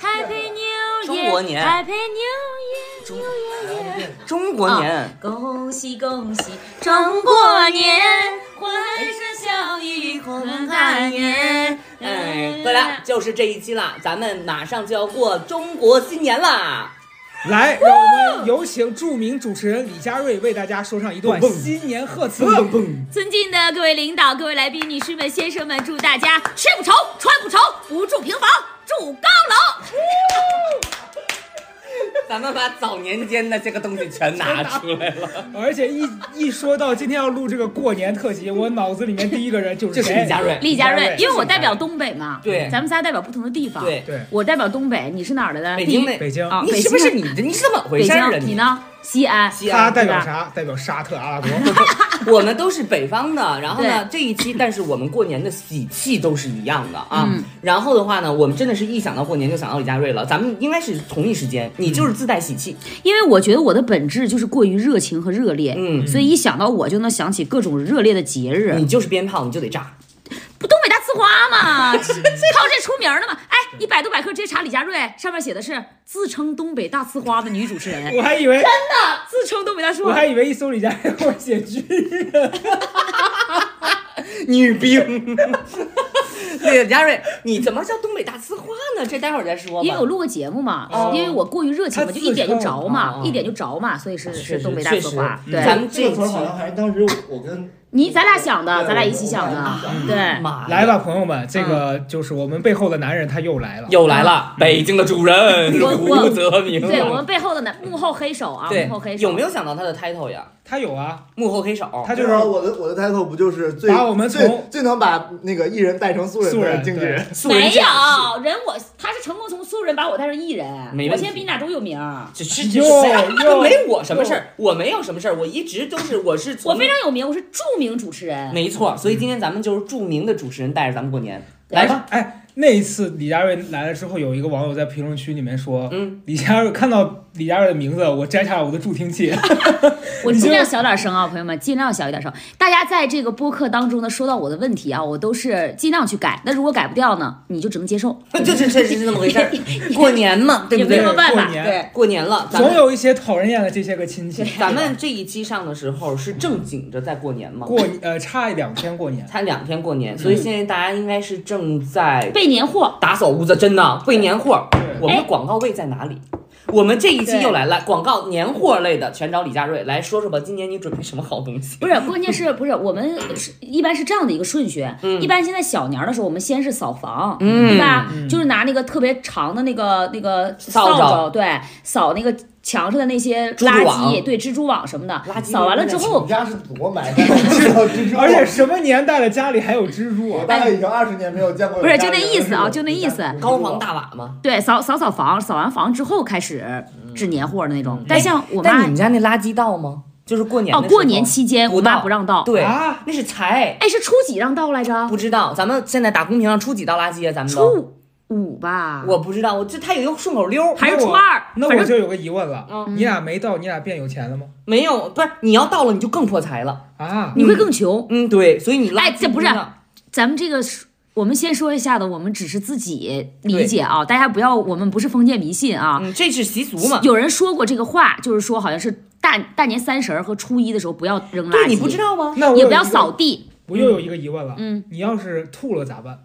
，Happy New Year，中国年 Happy New Year，中 New Year Year 中国年，恭喜恭喜中国年，欢声笑语红汉年。哎，对了，就是这一期啦，咱们马上就要过中国新年啦。来，让我们有请著名主持人李佳瑞为大家说上一段新年贺词。尊敬的各位领导、各位来宾、女士们、先生们，祝大家吃不愁、穿不愁、不住平房，住高楼。咱们把早年间的这个东西全拿出来了，而且一一说到今天要录这个过年特辑，我脑子里面第一个人就是就是李佳瑞。李佳瑞因为我代表东北嘛，对咱们仨代表不同的地方。对对，我代表东北，你是哪儿的呢？北京北京啊，你是不是你的？你是怎么回北事儿啊？京，你？呢？西安。西安，他代表啥？代表沙特阿拉伯。我们都是北方的，然后呢，这一期，但是我们过年的喜气都是一样的啊。嗯然后的话呢，我们真的是一想到过年就想到李佳瑞了，咱们应该是同一时间，你就是自带喜气，因为我觉得我的本质就是过于热情和热烈，嗯所以一想到我就能想起各种热烈的节日。你就是鞭炮，你就得炸。不东北大呲花吗，靠这出名的嘛。哎，你百度百科直接查李佳瑞，上面写的是自称东北大呲花的女主持人，我还以为真的自称东北大呲花我还。以为一搜李佳瑞会写剧人。女兵。对，佳瑞，你怎么叫东北大呲花呢？这待会儿再说吧。因为我录个节目嘛，哦因为我过于热情嘛，就一点就着嘛，一点就着嘛，所以是是东北大呲花。嗯对，咱们这词儿好像还是当时我跟 你咱俩想的，咱俩一起想的我我我，对。来吧，朋友们，这个就是我们背后的男人，他又来了。又来了，北京的主人我我胡泽明。对我们背后的男幕后黑手啊，幕后黑手有没有想到他的 title 呀？他有啊，幕后黑手。他就就是是我的我的 title 不就是最把我们最从最能把那个艺人带成素人素人的经纪人，没 素人驾有人我他是成功从素人把我带成艺人，我现在比你俩都有名儿，只是哟这哟。没我什么事儿，我没有什么事儿，我一直都是我是从我非常有名，我是著名主持人。没错，所以今天咱们就是著名的主持人带着咱们过年，来吧。哎，那一次李佳瑞来了之后，有一个网友在评论区里面说，嗯，李佳瑞看到李佳瑞的名字，我摘下了我的助听器。我尽量小点声啊，朋友们，尽量小一点声。大家在这个播客当中呢，说到我的问题啊，我都是尽量去改。那如果改不掉呢，你就只能接受，就是确实是这么回事儿，过年嘛，对不对也没什？么办法。过年对，过年了，总有一些讨人厌的这些个亲戚。咱们这一期上的时候是正经着在过年吗？过呃差两天过年，差两天过年，所以现在大家应该是正在备年货。打扫屋子，真的备年货。我们的广告位在哪里？我们这一期又来了，广告年货类的全找李佳瑞来说说吧。今年你准备什么好东西？不是，关键是不是我们是一般是这样的一个顺序？嗯一般现在小年的时候，我们先是扫房，嗯对吧？就是拿那个特别长的那个那个扫帚帚，对，扫那个墙上的那些垃圾，对，蜘蛛网什么的垃圾。扫完了之后们，家是多埋汰，知道蜘蛛而且什么年代了，家里还有蜘蛛啊？我大概已经二十年没有见过有不是就那意思啊就那意思高房大瓦嘛？对，扫扫扫房，扫完房之后开始置年货的那种。但像我妈但你们家那垃圾倒吗？就是过年哦，过年期间我妈不让倒。对啊，那是财。哎，是初几让倒来着？不知道，咱们现在打公屏上初几倒垃圾啊？咱们都初五吧。我不知道，我这他有一个顺口溜，还是初二，那我就有个疑问了，嗯你俩没到，你俩变有钱了吗？没有，不是你要到了你就更破财了。啊，你会更穷。嗯，对，所以你垃圾哎这不是咱们这个是，我们先说一下的，我们只是自己理解啊，大家不要，我们不是封建迷信啊。嗯，这是习俗嘛。有人说过这个话，就是说好像是大大年三十儿和初一的时候不要扔垃圾，对，你不知道吗？那我也不要扫地。我又有一个疑问了，嗯，你要是吐了咋办？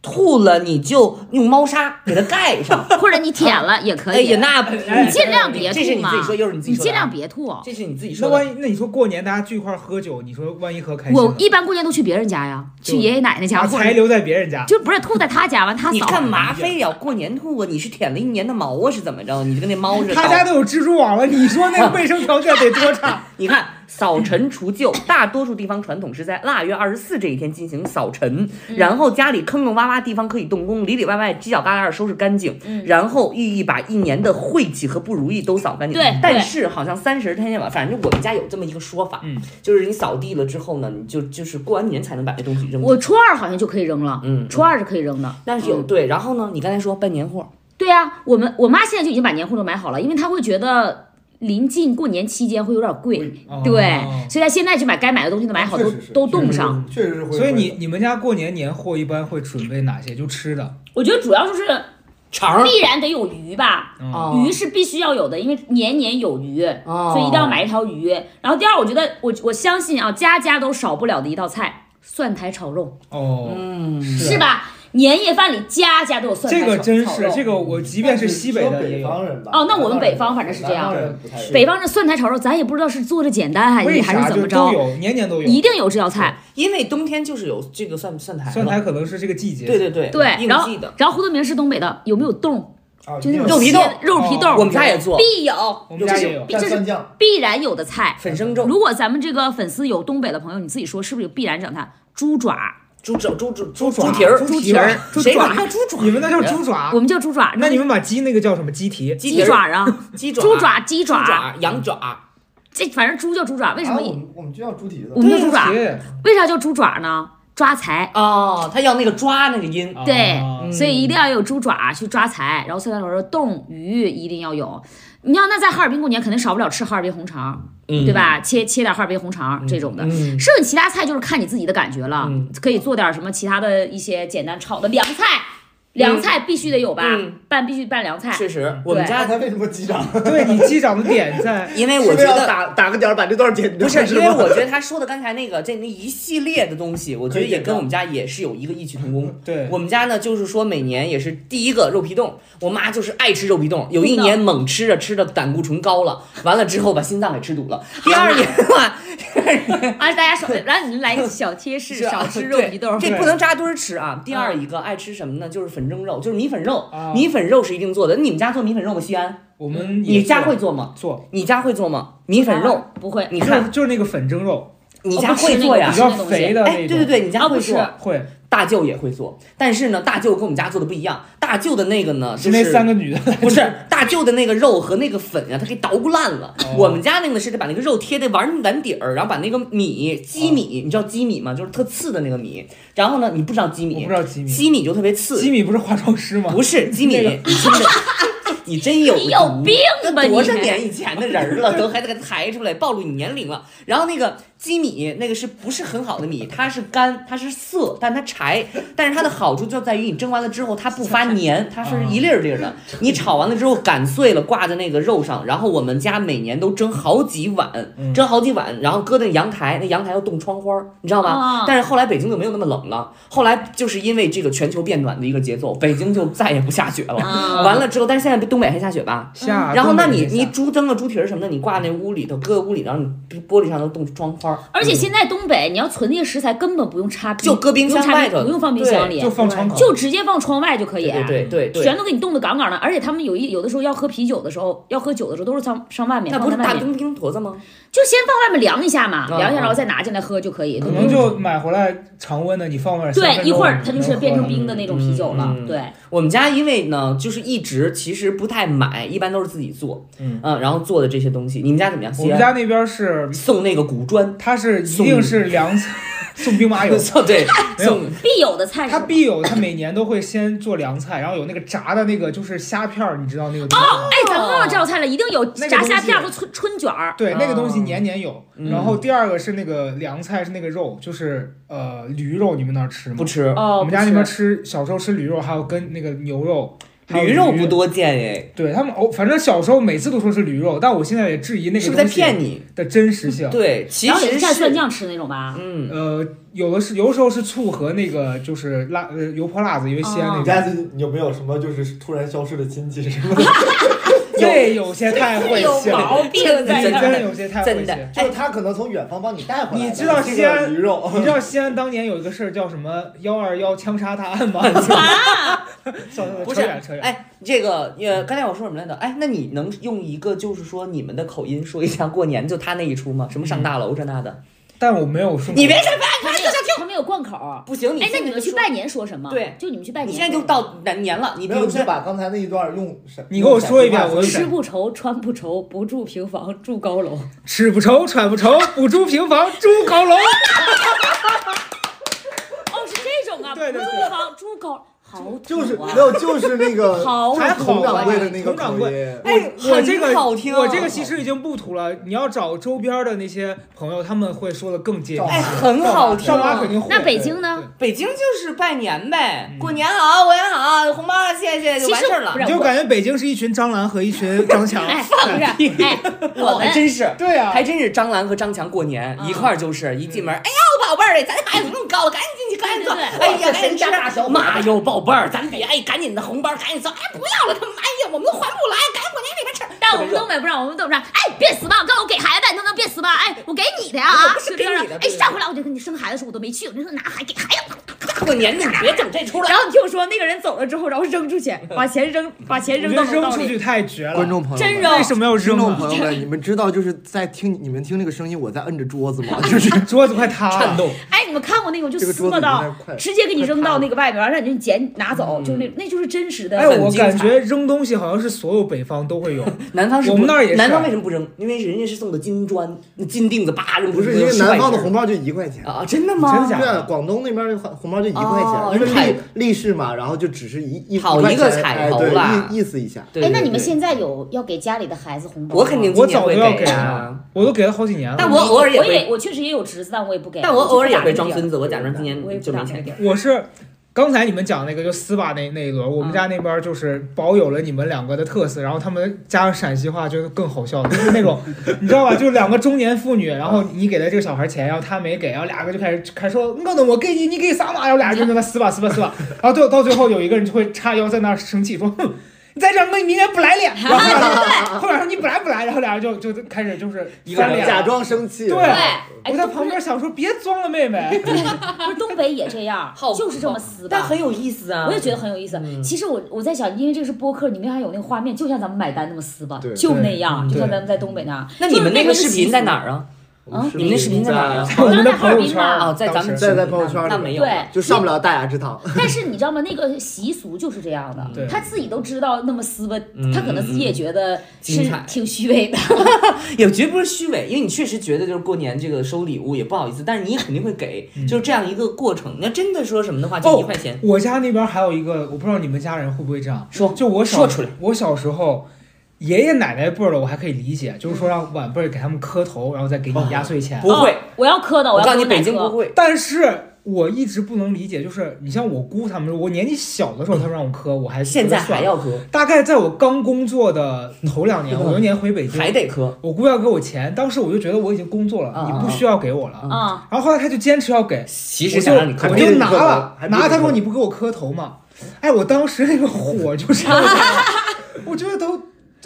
吐了你就用猫砂给它盖上。或者你舔了也可以，哎呀，那你尽量别这是吐嘛你自己说，又是你自己说你尽量别吐。这是你自己说的。那万一那你说过年大家聚一块喝酒，你说万一喝开心，我一般过年都去别人家呀，去爷爷奶奶家，把或者财留在别人家，就不是吐在他家完他扫。你干嘛非要过年吐啊？你是舔了一年的毛啊？是怎么着？你就跟那猫似的。他家都有蜘蛛网了，你说那个卫生条件得多差？你看扫尘除旧，大多数地方传统是在腊月二十四这一天进行扫尘，嗯。然后家里坑坑洼洼地方可以动工，里里外外犄角旮旯收拾干净，嗯。然后寓意把一年的晦气和不如意都扫干净。对。对但是好像三十天晚，反正我们家有这么一个说法，嗯，就是你扫地了之后呢，你就就是过完年才能把这东西扔。我初二好像就可以扔了，嗯初二是可以扔的。但是有对，然后呢，你刚才说办年货，对呀、我们我妈现在就已经把年货都买好了，因为她会觉得临近过年期间会有点贵，哦对，所以他现在就把该买的东西都买好，都都冻上。，确实是会。所以你你们家过年年货一般会准备哪些？就吃的，我觉得主要就是肠必然得有鱼吧。鱼是必须要有的，因为年年有余，哦所以一定要买一条鱼。然后第二，我觉得我我相信啊，家家都少不了的一道菜，蒜苔炒肉，哦，嗯，是吧？年夜饭里家家都有蒜苔这炒个真是这个，我即便是西北的也北有。方人吧。哦那我们北方反正是这样北方这蒜苔炒肉，咱也不知道是做的简单还是还是怎么着，都有，年年都有。一定有这道菜。因为冬天就是有这个蒜蒜苔，蒜苔可能是这个季节。对对对对，然后。然后胡德明是东北的，有没有冻？啊就那种肉皮冻肉皮冻，哦我们家也做必有，我们家也有。必然有的菜。粉生肉、如果咱们这个粉丝有东北的朋友，你自己说是不是有必然整它？猪爪、猪肘、猪猪猪爪蹄儿、猪蹄儿谁管猪爪？你们那叫猪爪我，们叫猪爪。那你们把鸡那个叫什么鸡蹄？鸡蹄儿鸡爪啊，鸡爪、猪爪、鸡爪，羊爪，这反正猪叫猪爪。为什么啊我？们我们就叫猪蹄子我。们叫猪爪，为啥叫猪爪呢？抓财。哦，他要那个抓那个音，对哦所以一定要有猪爪去抓财，然后蒜苔炒肉、冻鱼一定要有。你要那在哈尔滨过年肯定少不了吃哈尔滨红肠，嗯对？吧？切切点哈尔滨红肠这种的。嗯，剩下其他菜就是看你自己的感觉了，嗯可以做点什么其他的一些简单炒的凉菜，凉菜必须得有吧，嗯拌必须拌凉菜。确实，我们家他为什么击掌？对你击掌的点在，因为我觉得。打打个点儿把这段剪掉？不是，因为我觉得他说的刚才那个这那一系列的东西，我觉得也跟我们家也是有一个异曲同工。对我们家呢，就是说每年也是第一个肉皮冻，我妈就是爱吃肉皮冻，有一年猛吃着吃着胆固醇高了，完了之后把心脏给吃堵了。第二年嘛，啊，大家少来，你们来个小贴士，少吃肉皮冻。这不能扎堆儿吃啊。第二一个爱吃什么呢？就是粉蒸肉，就是米粉肉啊。米粉肉是一定做的。你们家做米粉肉吗？西安，我们也你家做会做吗？做，你家会做吗？米粉肉，不会，你看就是就是那个粉蒸肉，你家会做呀？比较肥的哎，那种。对对对，你家会做。会大舅也会做，但是呢，大舅跟我们家做的不一样。大舅的那个呢，就是那三个女的不是大舅的那个肉和那个粉呀、他给捣鼓烂了。哦我们家那个呢是得把那个肉贴在碗碗底儿，然后把那个米鸡米，你知道鸡米吗？就是特次的那个米。然后呢，你不知道鸡我米，不知道鸡米，鸡米就特别次。鸡米不是化妆师吗？不是鸡米，那个你真的，你真有你有病吧那多少年以前的人了，都还得给抬出来，暴露你年龄了。然后那个鸡米，那个是不是很好的米？它是干，它是涩，但它柴。但是它的好处就在于你蒸完了之后，它不发黏，它是一粒儿粒儿的。你炒完了之后擀碎了，挂在那个肉上。然后我们家每年都蒸好几碗，蒸好几碗，然后搁在阳台，那阳台要冻窗花儿，你知道吗哦？但是后来北京就没有那么冷了。后来就是因为这个全球变暖的一个节奏，北京就再也不下雪了。啊完了之后，但是现在东北还下雪吧？下。然后，那你你猪蒸个猪蹄儿什么的，你挂那屋里头，搁屋里，然后你玻璃上都冻窗花儿，而且现在东北你要存那些食材，根本不用插冰，就搁冰箱不用插外头不用放冰箱里就，放窗口，就直接放窗外就可以。对对对对全都给你冻得杠杠的，而且他们有一有的时候要喝啤酒的时候，要喝酒的时候都是上上外面，那不是大冰冰坨子吗？就先放外面凉一下嘛，嗯凉一下，嗯然后再拿进来喝就可以。可能就买回来常温的，你放外面对，一会儿它就是变成冰的那种啤酒了对，我们家因为呢，就是一直其实不太买，一般都是自己做，嗯然后做的这些东西。你们家怎么样？我们家那边是，送那个古砖，它是一定是凉菜，送兵马俑。送对没有送必有的菜是它必有，它每年都会先做凉菜，然后有那个炸的那个就是虾片儿，你知道那个东西吗？哎，咱们忘了这道菜了，一定有炸虾片儿和春春卷儿。对，那个东西哦年年有。嗯然后第二个是那个凉菜，是那个肉，就是呃驴肉，你们那儿吃吗？不吃，哦，我们家那边吃，小时候吃驴肉，还有跟那个牛肉。驴肉不。多见哎，对他们哦，反正小时候每次都说是驴肉，但我现在也质疑那个是不是在东西骗你？的真实性。对，其然后也是蘸实是蒜酱吃那种吧？嗯，呃，有的是有的时候是醋和那个就是辣呃油泼辣子，因为西安那边你有没有什么就是突然消失的亲戚什么的？这有些太会有信了，毛病在真这儿。真有些太会真的。就是他可能从远方帮你带回来的。你知道西安个驴肉？你知道西安当年有一个事儿叫什么“幺二幺枪杀大案”吗？啊，不是。哎，这个呃，刚才我说什么来着？哎，那你能用一个就是说你们的口音说一下过年就他那一出吗？什么上大楼这那的？但我没有说。你别说，他他没有贯口儿。不行，你哎，那你们去拜年说什么？对，就你们去拜年。你现在就到年年了，你比如说把刚才那一段用什？你给我说一遍我吃不愁，穿不愁，不住平房，住高楼。吃不愁，穿不愁，不住平房，住高楼。哦，是这种啊，对对对不住平房，住高。好土啊就是没有，就是那个 好还好佟掌的那个佟掌柜。哎我这个很好听啊我这个其实已经不土了。你要找周边的那些朋友，他们会说的更接地气。哎很好听肯定会。那北京呢北京就是拜年呗，过年好，过年好，红包谢谢就完事儿了不。是你就感觉北京是一群张兰和一群 张强。哎，不是，哎，我哦还们真是，对呀还真是张兰和张强过年嗯一块儿就是一进门，哎呀，我宝贝儿，咱孩子怎么那么高？赶紧进去，赶紧坐。对对哎呀，赶紧吃谁家大小。妈哟，宝宝贝儿，咱别哎，赶紧的红包，赶紧走。哎，不要了，他们哎呀，我们都还不来，赶我们东北不让，我们东北不让。哎，别死吧，告诉我给孩子，你能不能别死吧？哎，我给你的呀啊！不是给你的哎，上回来我就跟你生孩子的时候我都没去，你说拿孩给孩子。过年你别整这出来然。后你听我说，那个人走了之后，然后扔出去，把钱扔，把钱我扔觉得扔出。去太绝了。观众朋友们，真扔为什么要扔啊？众朋友们，你们知道就是在听你们听那个声音，我在摁着桌子吗？就是 桌子快塌了。颤动，哎，你们看过那种就这个桌子撕巴到有点快直接给你扔到那个外边，让你捡拿走，嗯就是那那就是真实的。哎，我感觉扔东西好像是所有北方都会有。南方是不我们那儿也是南方为什么不扔？因为人家是送的金砖，那金锭子叭扔不是因为南方的红包包就一块钱？啊？真的吗？真的假的广东那边的红包就一块哦钱，因为太立立式嘛，然后就只是一一好一个彩头啦意意思一下。对哎，那你们现在有要给家里的孩子红包吗？我肯定我早都要给啊了，我都给了好几年了。但我偶尔也会我也我确实也有侄子，但我也不给。但我偶尔也会装孙子，我假装今年我也不就没钱打那个。我是刚才你们讲那个就撕吧那那一轮，我们家那边就是保有了你们两个的特色，然后他们加上陕西话，就是更好笑，就是那种 你知道吧？就是两个中年妇女，然后你给了这个小孩钱，然后他没给，然后俩个就开始开始说我的我给你，你给啥嘛？然后俩人就在那撕吧撕吧撕吧，然后最后到最后有一个人就会叉腰在那儿生气说哼。你再这样，我明天不来了。然后后面后面说你不来不来，然后俩人就就开始就是一个人翻脸，假装生气。对我在旁边想说别装了，妹妹。不是东北也这样，就是这么撕吧。但很有意思啊！我也觉得很有意思。嗯其实我我在想，因为这个是播客，你们还有那个画面，就像咱们买单那么撕吧，就那样，就像咱们在东北那样。那你们那个视频在哪儿？儿啊？你们那视频在哪儿啊在在我们的朋友圈在哈尔滨嘛哦在咱们在在朋友圈那没有。对，就上不了大雅之堂。但是你知道吗？那个习俗就是这样的，他自己都知道那么撕吧嗯，他可能自己也觉得是挺虚伪的。也绝不是虚伪，因为你确实觉得就是过年这个收礼物也不好意思，但是你也肯定会给，就是这样一个过程。那真的说什么的话，就一块钱。我家那边还有一个，我不知道你们家人会不会这样。说就我小说出来，我小时候，爷爷奶奶辈儿的我还可以理解，就是说让晚辈儿给他们磕头，然后再给你压岁钱。不会哦，我要磕的，我告诉你，北。京不会。但是我一直不能理解，就是你像我姑他们，我年纪小的时候他们让我磕，我还现在还要磕，大概在我刚工作的头两年，我有一年回北京，还得磕。我姑要给我钱，当时我就觉得我已经工作了，啊你不需要给我了。啊，然后后来他就坚持要给，其实我就想让你磕我就拿了，拿了。他说你不给我磕头吗？哎，我当时那个火就上来了，我觉得都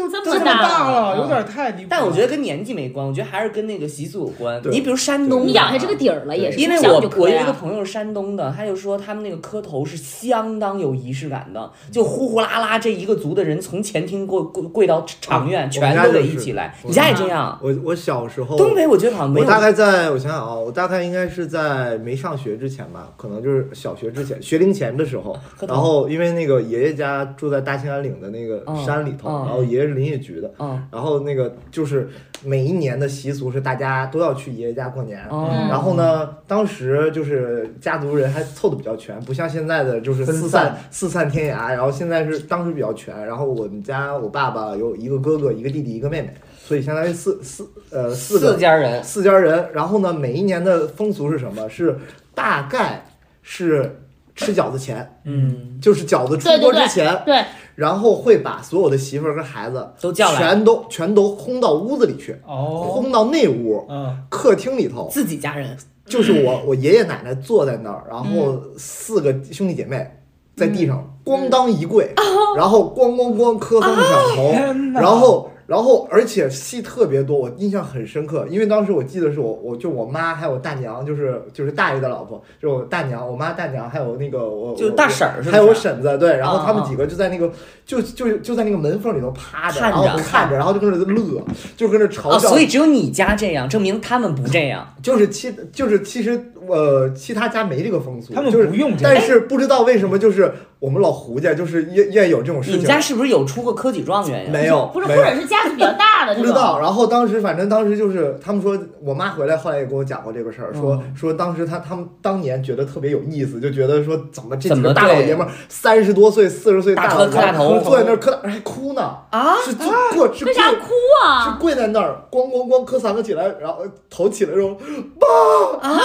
就这么大大了，了有点太离谱。但我觉得跟年纪没关，我觉得还是跟那个习俗有关。你比如山东的，你养下这个底儿了，也是因为我我有一个朋友是山东的，他就说他们那个磕头是相当有仪式感的，就呼呼啦啦这一个族的人从前厅跪跪跪到长院，啊全都得一起来。我你家也这样？我我小时候，东北我觉得好像没有。我大概在我想想啊，我大概应该是在没上学之前吧，可能就是小学之前，学龄前的时候。然后因为那个爷爷家住在大兴安岭的那个嗯山里头，嗯然后爷爷是林业局的，嗯然后那个就是每一年的习俗是大家都要去爷爷家过年。嗯然后呢，当时就是家族人还凑的比较全，不像现在的就是四散四散天涯。然后现在是当时比较全。然后我们家我爸爸有一个哥哥、一个弟弟、一个妹妹，所以相当于四四呃四个四家人，四家人。然后呢，每一年的风俗是什么？是大概是吃饺子前，嗯，就是饺子出对对对锅之前，对，然后会把所有的媳妇儿跟孩子都叫来，全都全都轰到屋子里去，哦，轰到内屋。嗯，客厅里头。自己家人。就是我，我爷爷奶奶坐在那儿，然后四个兄弟姐妹在地上咣当一跪，然后咣咣咣磕三个响头，然后，然后，而且戏特别多，我印象很深刻，因为当时我记得是我，我就我妈还有我大娘，就是就是大爷的老婆，就是我大娘，我妈大娘，还有那个我就是大婶儿还有我婶子，对，然后啊他们几个就在那个就就就在那个门缝里头趴着，然看着。后看着，然后就跟那乐，就跟那嘲哦，笑，所以只有你家这样，证明他们不这样。就是其就是其实呃，其他家没这个风俗，他们就是不用这个。但是不知道为什么，就是我们老胡家就是愿愿意有这种事情。你们家是不是有出过科举状元呀？没有，不是，没有或者是家族比较大的。不知道。然后当时反正当时就是他们说，我妈回来后来也跟我讲过这个事儿，说嗯说当时他他们当年觉得特别有意思，就觉得说怎么这几个大老爷们儿三十多岁、四十岁大老爷们儿磕磕大头坐在那儿磕大还哭呢啊是就过是跪为啥哭是啊？跪在那儿咣咣咣磕三个起来，然后头起来之后，爸啊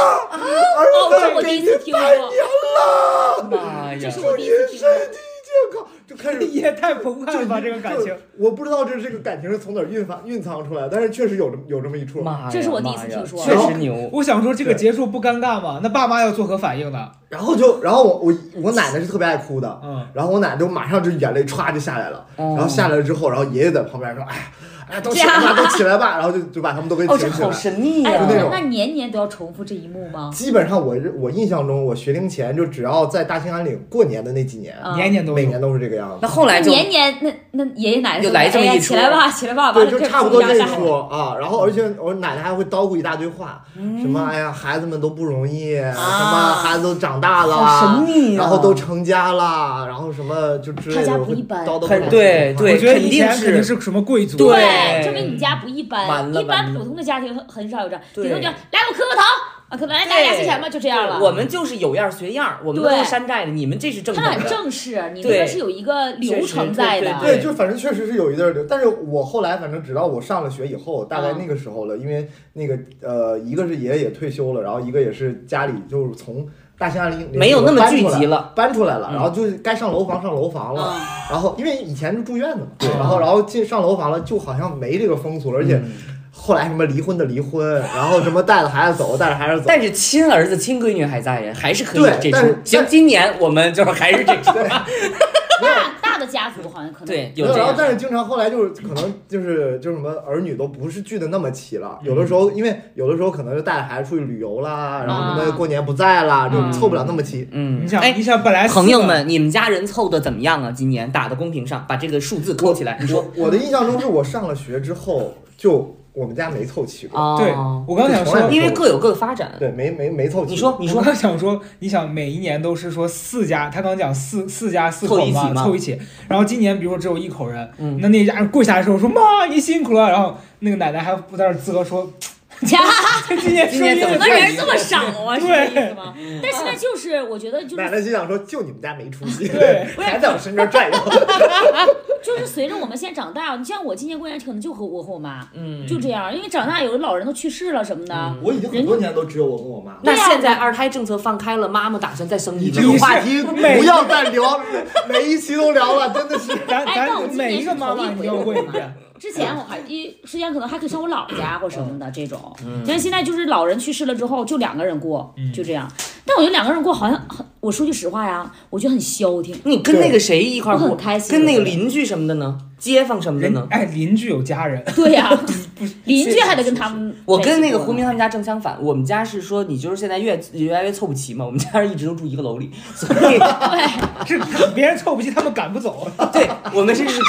儿子我第一给您拜次听过。年了，妈呀这！是我第一次听身体健康，就开始也太澎湃了吧，这个感情就。我不知道这这个感情是从哪儿蕴发蕴藏出来，但是确实有这么有这么一出。妈呀！这是我第一次妈呀听说确实牛。我想说这个结束不尴尬吗？那爸妈要作何反应呢？然后就，然后我我我奶奶是特别爱哭的，嗯，然后我奶奶就马上就眼泪歘就下来了，哦然后下来了之后，然后爷爷在旁边说，哎呀，哎，都起来吧，都起来吧，然后就就把他们都给哦，这好请起来。神秘哎，呀！就那种那年年都要重复这一幕吗？基本上我我印象中，我学龄前就只要在大兴安岭过年的那几年，啊年年都。每年都是这个样子那。后来就年年那那爷爷奶奶就来这么一出起来吧，起来吧，完对，就差不多这一出啊，然后而且我奶奶还会叨咕一大堆话，嗯什么哎呀孩子们都不容易，什啊么孩子都长大了，好神秘啊然后都成家了，然后什么就之类他家的会不一般叨叨不少对对我觉得以肯定是前肯定是什么贵族，对对，证明你家不一般。一般普通的家庭很很少有这样，对顶多就来我磕个头啊，可能来大家谢钱吧，就这样了。我们就是有样学样，我们都是山寨的，你们这是正他很。正式，你对那个是有一个流程在的。对对，就反正确实是有一段流，但是我后来反正直到我上了学以后，大概嗯那个时候了，因为那个呃，一个是爷爷也退休了，然后一个也是家里就是从大兴安岭没有那么聚集了，搬出来了，嗯然后就是该上楼房上楼房了，嗯，然后因为以前是住院的嘛，然后然后进上楼房了，就好像没这个风俗了，而且嗯后来什么离婚的离婚，然后什么带着孩子走，带着孩子走，但是亲儿子亲闺女还在呀，还是可以对这出但是。行，今年我们就是还是这出。家族好像可能对，没有，然后。但是经常后来就是可能就是就是什么儿女都不是聚的那么齐了，有的时嗯候因为有的时候可能就带着孩子出去旅游啦，然后什么啊过年不在啦，就嗯凑不了那么齐。嗯你，想，哎，你想本来朋友们，你们家人凑的怎么样啊？今年打到公屏上，把这个数字扣起来。你说我我的印象中是我上了学之后，就我们家没凑齐过，啊？对我刚想说因为各有各的发展。对，没没没凑齐。你说，你说我说，刚想说，你想每一年都是说四家，他刚讲四四家四口嘛，凑一起。然后今年比如说只有一口人，嗯那那家人跪下来的时候说妈你辛苦了，然后那个奶奶还不在那儿啧说，今年今年怎么人这么少啊？是这对意思吗？但现在就是我觉得就奶是奶心想说，就你们家没出息，对还在我身边转悠。就是随着我们现在长大，你像我今年过年可能就和我和我妈嗯，就这样，因为长大有的老人都去世了什么的。我已经很多年都只有我跟我妈。那现在二胎政策放开了，妈妈打算再生一个你这。个话题不要再聊，每一期都聊了，真的是。咱咱每一个妈妈你要问一遍，之前我还一之前可能还可以上我姥姥家或什么的这种，嗯但是现在就是老人去世了之后就两个人过，嗯就这样。但我觉得两个人过好像很，我说句实话呀，我觉得很消停。你跟那个谁一块儿我很过？开心跟那个邻居什么的呢？街坊什么的呢？人哎邻居有家人，对呀、邻居还得跟他们我跟那个胡明他们家正相反，我们家是说你就是现在越越来越凑不齐嘛，我们家人一直都住一个楼里，所以是别人凑不齐，他们赶不走。对我们是一直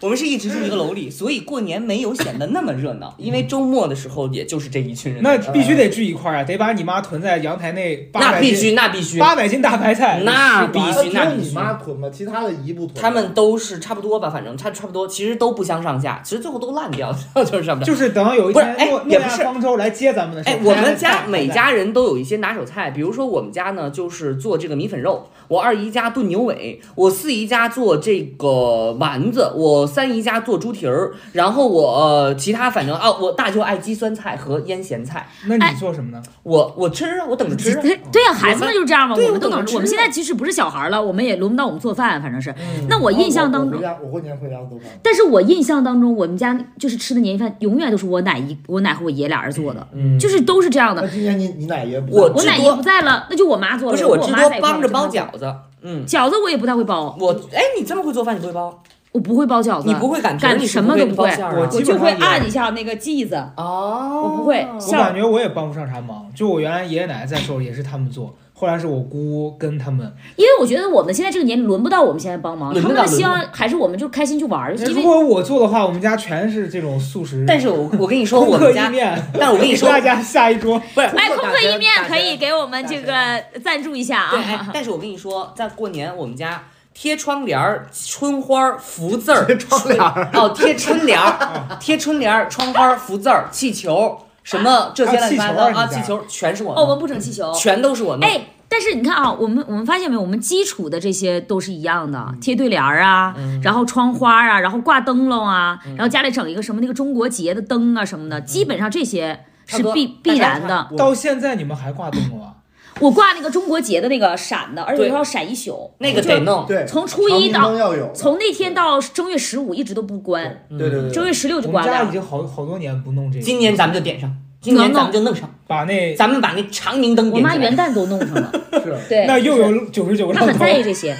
我们是一直住一个楼里，所以过年没有显得那么热闹，因为周末的时候也就是这一群人。那必须得聚一块儿啊，得把你妈囤在阳台那八百斤那必须，那必须，八百斤大白菜，那必须，那必须只有你妈囤吗？其他的姨不囤。他们都是差不多吧，反正差差不多，其实都不相上下，其实最后都烂掉，就是什么着。就是等到有一不是哎天诺诺亚也不是方舟来接咱们的时候，哎，我们家每家人都有一些拿手菜，比如说我们家呢就是做这个米粉肉，我二姨家炖牛尾，我四姨家做这个丸子，我三姨家做猪蹄儿，然后我、呃、其他反正啊，我大舅爱鸡酸菜和腌咸菜，那哎你做什么呢？我我吃啊，我等着吃啊。对对呀、孩子们就是这样嘛，我们都能吃。我等着吃我们现在即使不是小孩了，我们也轮不到我们做饭，反正是。嗯那我印象当中我，家，我过年回家做饭。但是我印象当中，我们家就是吃的年夜饭，永远都是我奶姨、我奶和我爷俩人做的，嗯就是都是这样的。那今年你你奶爷不我我奶爷不在了，那就我妈做了。不是我最多帮着包饺子，嗯，饺子我也不太会包，我哎，你这么会做饭，你会包？我不会包饺子，你不会擀皮擀什么会都不会我我就会按一下那个剂子。哦，我不会我感觉我也帮不上啥忙。就我原来爷爷奶奶在的时候也是他们做，后来是我姑跟他们。因为我觉得我们现在这个年龄轮不到我们现在帮忙，他们希望还是我们就开心去玩儿，如果我做的话，我们家全是这种素食。但是我我跟你说，我们家，面，但我跟你说，大家下一桌。不是，哎，空客意面可以给我们这个赞助一下对，哎啊。但是我跟你说，在过年我们家贴窗帘儿、春花儿、福字儿、窗帘儿哦，贴春联儿、贴春联儿、窗花儿、福字儿、气球，什么这些乱七八糟啊，啊气球啊气球全是我们哦，我们们，不整气球。全都是我们。哎，但是你看啊，我们我们发现没有，我们基础的这些都是一样的，贴对联儿啊，然后窗花啊，然后挂灯笼啊，然后家里整一个什么那个中国结的灯啊什么的，基本上这些是必必然的。到现在你们还挂灯笼啊？我挂那个中国结的那个闪的，而且对有时候要闪一宿，那个就得弄，对，从初一到从那天到正月十五一直都不关，对对对，正月十六就关了。们家已经好好多年不弄这个。今年咱们就点上，今年咱们就弄上，把那咱们把那长明灯我妈元旦都弄上了，是。对，那又有九十九个她很。在意这些。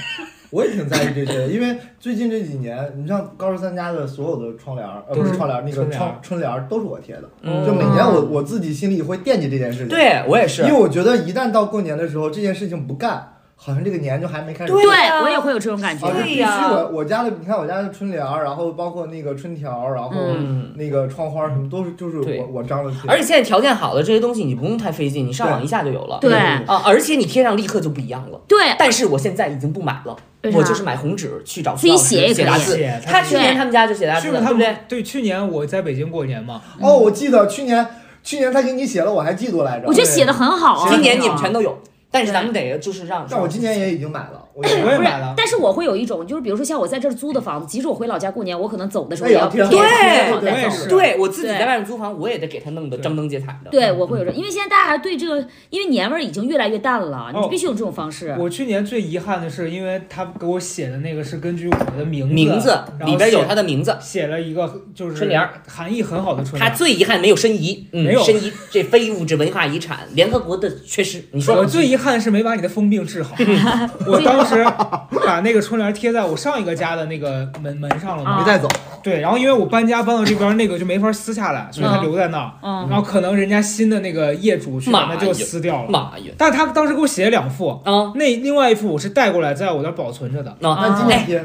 我也挺在意这些，因为最近这几年，你像高十三家的所有的窗帘儿，呃，不是嗯窗帘儿，那个窗春联儿都是我贴的。嗯就每年我我自己心里会惦记这件事情。，对我也是因为，我觉得一旦到过年的时候，这件事情不干，好像这个年就还没开始。对我也会有这种感觉啊，。就必须对呀我我家的，你看我家的春联儿，然后包括那个春条儿，然后嗯。那个窗花儿什么都是就是我我张罗贴。而且现在条件好了，这些东西你不用太费劲，你上网一下就有了。对啊，而且你贴上立刻就不一样了。对，但是我现在已经不买了，我就是买红纸去找自己老师写也可以写大字。他去年他们家就写大字了，是不是他对不对们？对去年我在北京过年嘛？哦，我记得去年去年他给你写了，我还记住来着。我觉得写的很好啊。今年你们全都有，但是咱们得就是让。但我今年也已经买了，我我也不是买了，。但是我会有一种，就是比如说像我在这儿租的房子，即使我回老家过年，我可能走的时候也要贴对好再走对我自己在外面租房，我也得给他弄得张灯结彩的。对，我会有这，因为现在大家对这个，因为年味儿已经越来越淡了，哦你必须用这种方式。我去年最遗憾的是，因为他给我写的那个是根据我的名字，名字里边有他的名字，写了一个就是春联含义很好的春他联他。最遗憾没有申遗，嗯没有申遗这非物质文化遗产，联合国的缺失。你说我最遗憾是没把你的疯病治好。我当时把那个春联贴在我上一个家的那个门门上了没带走。对，然后因为我搬家搬到这边，那个就没法撕下来，所以它嗯留在那儿。嗯然后可能人家新的那个业主去把妈它就撕掉了。妈呀！但他当时给我写了两副，啊那另外一副我是带过来在我那儿保存着的。那！那今天贴，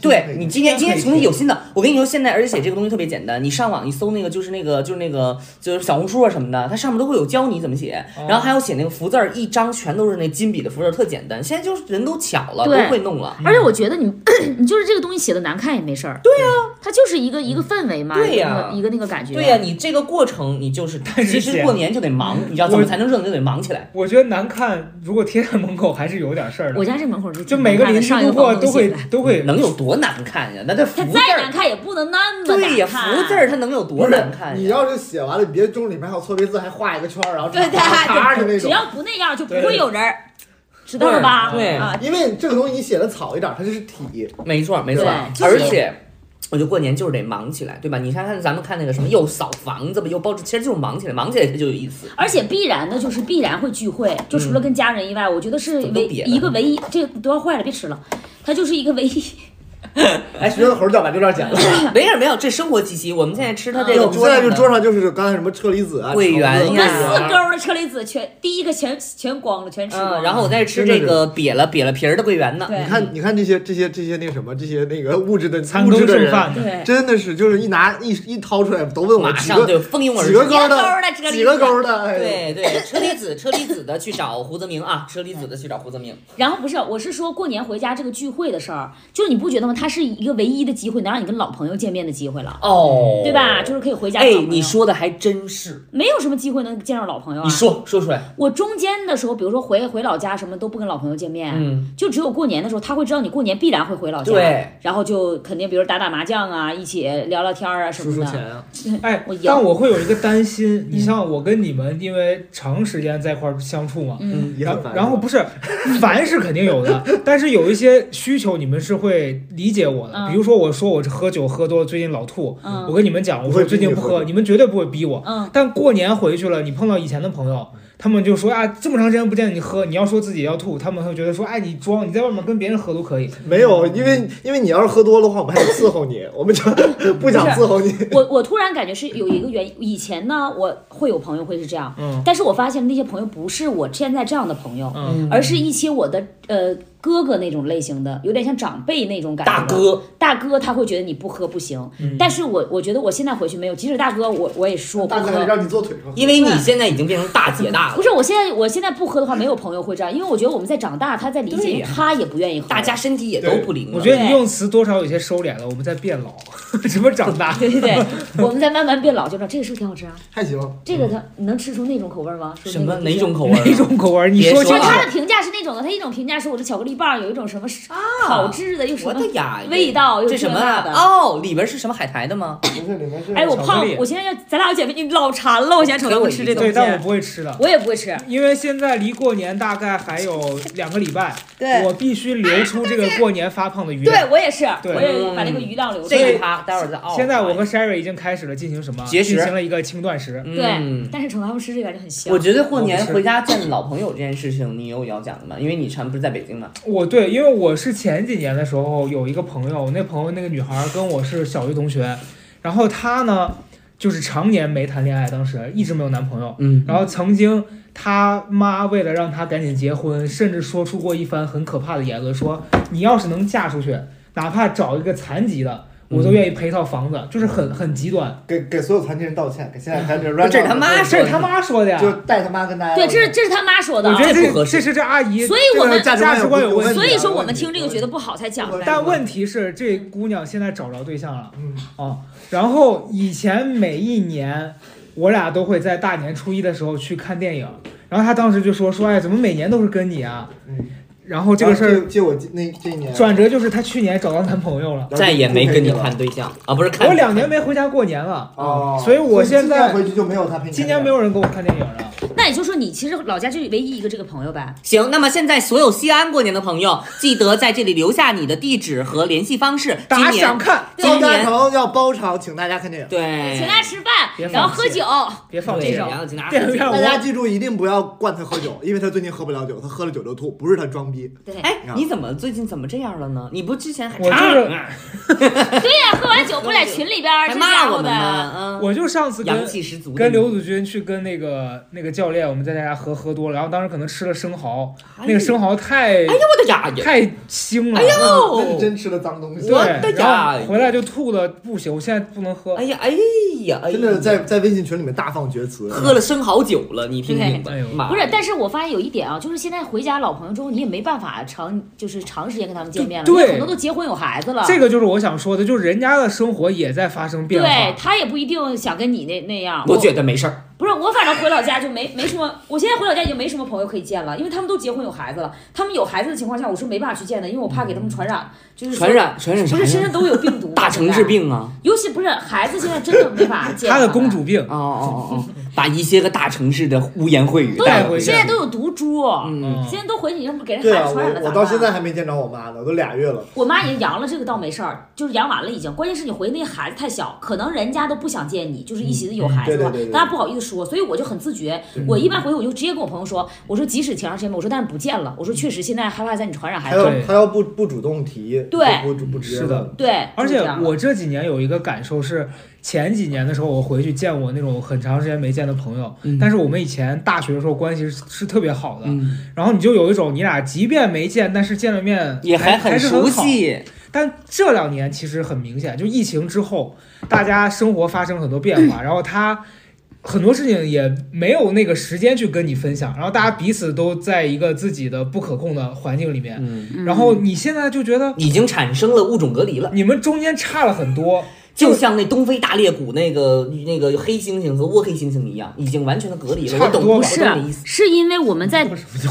对你今天今天重新有新的，我跟你说，现在而且写这个东西特别简单，你上网一搜那个就是那个就是那个就是小红书啊什么的，它上面都会有教你怎么写，哦然后还有写那个福字儿，一张全都是那金笔的福字儿，特简单。现在就是人都巧了，都会弄了。而且我觉得你 你就是这个东西写的难看也没事儿。对呀、它就是一个一个氛围嘛，对呀一个那个一个那个感觉。对呀、你这个过程你就是，但是其实过年就得忙，你知道怎么才能热闹就得忙起来。我觉得难看，如果贴在门口还是有点事儿的。我家这门口就就每个邻居上一路过都会都会能有多难看呀？那这福字它再难儿，看也不能那么对呀，福字儿它能有多难看？你要是写完了，别中里面还有错别字，还画一个圈儿，然后对对对，只。要不那样就不会有人儿，知道了吧？对啊，因为这个东西你写的草一点，它就是体。没错，没错而且。我觉得过年就是得忙起来，对吧？你看看咱们看那个什么，又扫房子吧，又包纸，其实就是忙起来，忙起来它就有意思。而且必然的就是必然会聚会，就除了跟家人以外，我觉得是唯一个唯一，这个都要坏了，别吃了。它就是一个唯一，哎，学的猴儿叫把这段剪了。没有没有，这生活气息。我们现在吃它这对，个我们现在就桌上就是刚才什么车厘子啊、桂圆呀四啊勾的车厘子全第一个全全光了，全吃光了。嗯，然后我在吃这个瘪了瘪了皮儿的桂圆呢。你看，你看这些这些这些那什么这些那个物质的残羹物质的人，剩饭的。对，真的是就是一拿一一掏出来都问我马几个上就蜂拥而至。几个勾的几个勾的，哎对对，车厘子车厘子的去找胡泽明啊，车厘子的去找胡泽明。然后不是，我是说过年回家这个聚会的事儿，就是你不觉得吗？它是一个唯一的机会，能让你跟老朋友见面的机会了，哦，对吧？就是可以回家。哎，你说的还真是。没有什么机会能见着老朋友啊？你说说出来。我中间的时候，比如说回回老家什么都不跟老朋友见面，嗯，就只有过年的时候，他会知道你过年必然会回老家，对，然后就肯定比如打打麻将啊，一起聊聊天啊什么的。出钱啊，哎 但我会有一个担心，你像我跟你们因为长时间在一块相处嘛，嗯，也很烦。然后然后不是 烦是肯定有的，但是有一些需求你们是会理解我的，嗯。比如说我说我喝酒喝多了，最近老吐，嗯。我跟你们讲，我说最近不喝，你们绝对不会逼我。嗯。但过年回去了，你碰到以前的朋友，他们就说啊，这么长时间不见你喝，你要说自己要吐，他们会觉得说，哎，你装，你在外面跟别人喝都可以。没有，因为因为你要是喝多的话，我们还得伺候你，我们就不想伺候你。我我突然感觉是有一个原因，以前呢，我会有朋友会是这样，嗯。但是我发现那些朋友不是我现在这样的朋友，嗯。而是一些我的呃哥哥那种类型的，有点像长辈那种感觉。大，哥，大哥他会觉得你不喝不行，嗯但是我我觉得我现在回去没有，即使大哥我我也说我不喝。大哥让你坐腿上，因为你现在已经变成大姐大了，不是，我现在我现在不喝的话，没有朋友会这样，因为我觉得我们在长大，他在理解，他也不愿意喝。大家身体也都不灵了。我觉得你用词多少有些收敛了，我们在变老，什么长大？对对对，我们在慢慢变老，就知道这个是不是挺好吃啊？还行。这个它你能吃出那种口味吗？什么哪种口味儿？哪种口味？你别说了说清楚。他的评价是那种的，他一种评价是我的巧克力棒有一种什么烤制的，又什么的呀，味道，又这什么。哦，里边是什么海苔的吗？不是里面是哎，我胖我现在要咱俩要减肥，你老馋了，我现在瞅到我吃这东对，但我不会吃的。我也不会吃。因为现在离过年大概还有两个礼拜，对我必须留出这个过年发胖的余量对。我也是，对我也把那个余量留着。这一趴待会儿再熬。现在我和 Sherry 已经开始了进行什么？节食进行了一个轻断食。对嗯，但是瞅他们吃这个感觉很香。我觉得过年回家见老朋友这件事情，你有要讲的吗？因为你常不是在北京嘛。我对，因为我是前几年的时候有一个朋友，那朋友那个女孩跟我是小学同学，然后她呢就是常年没谈恋爱，当时一直没有男朋友。嗯然后曾经她妈为了让她赶紧结婚，甚至说出过一番很可怕的言论，说你要是能嫁出去，哪怕找一个残疾的，我都愿意赔一套房子，就是很很极端。给给所有残疾人道歉，给现在残疾人这是他妈说这是他妈说的呀。就带他妈跟大家对，这是这是他妈说的啊。我觉得这这不合适这是这阿姨，所以我们这个价价值观有问题。所以说我们听这个觉得不好才讲出来的。但问题是，这姑娘现在找着对象了嗯，啊。然后以前每一年，我俩都会在大年初一的时候去看电影。然后她当时就说说，哎，怎么每年都是跟你啊？嗯，然后这个事儿借我那这一年转折就是她去年找到男朋友了，再也没跟你看对象啊，不是看我两年没回家过年了，哦，所以我现在回去就没有他陪你今年没有人跟我看电影了。那也就是说，你其实老家就唯一一个这个朋友呗。行，那么现在所有西安过年的朋友，记得在这里留下你的地址和联系方式。大家今年想看，高大今年成要包场，请大家看电影。对，请大家吃饭，然后喝酒。别放这种然后请大家电影院大家记住，一定不要灌他喝酒，因为他最近喝不了酒，他喝了酒就吐，不是他装逼。对哎，你怎么最近怎么这样了呢？你不之前还我就是啊 对呀，喝完酒不在群里边，还骂我们。嗯，我就上次跟跟刘子君去跟那个那个教练，我们在他家喝喝多了，然后当时可能吃了生蚝，哎那个生蚝太哎呀我的呀呀！太腥了，哎呦真吃了脏东西我。对，的然呀后回来就吐的不行，我现在不能喝哎。呀哎呀哎呀！真的在在微信群里面大放厥词，喝了生蚝酒了，你听听吧对哎呦。妈不是，但是我发现有一点啊，就是现在回家老朋友之后，你也没办法长，就是长时间跟他们见面了，对很多都结婚有孩子了。这个就是我想说的，就是人家的生活也在发生变化对。他也不一定想跟你那那样。我觉得没事儿。不是我，反正回老家就没没什么，我现在回老家已经没什么朋友可以见了，因为他们都结婚有孩子了。他们有孩子的情况下，我是没办法去见的，因为我怕给他们传染，就是传染传染啥呀？不是身上都有病毒。大城市，病啊！尤其不是孩子，现在真的没法见。他的公主病哦，哦哦哦，把一些个大城市的污言秽语都，带回去现在都有毒株，嗯，现在都回去，你要不给人孩子传染了我我到现在还没见着我妈呢，都俩月了。我妈已经阳了，这个倒没事儿，就是阳完了已经。关键是你回那孩子太小，可能人家都不想见你，就是一寻思有孩子了大家不好意思说，所以我就很自觉。我一般回我就直接跟我朋友说，我说即使前段时间，我说但是不见了，我说确实现在害怕在你传染孩子。他要他要不不主动提，对就不不直的对，而且我这几年有一个感受是，前几年的时候我回去见我那种很长时间没见的朋友，嗯但是我们以前大学的时候关系是是特别好的，嗯，然后你就有一种你俩即便没见，但是见了面也还很熟。悉。但这两年其实很明显，就疫情之后，大家生活发生了很多变化，然后他很多事情也没有那个时间去跟你分享，然后大家彼此都在一个自己的不可控的环境里面，然后你现在就觉得已经产生了物种隔离了，你们中间差了很多，就像那东非大裂谷那个那个黑猩猩和窝黑猩猩一样，已经完全的隔离了。我懂，不多是。是因为我们在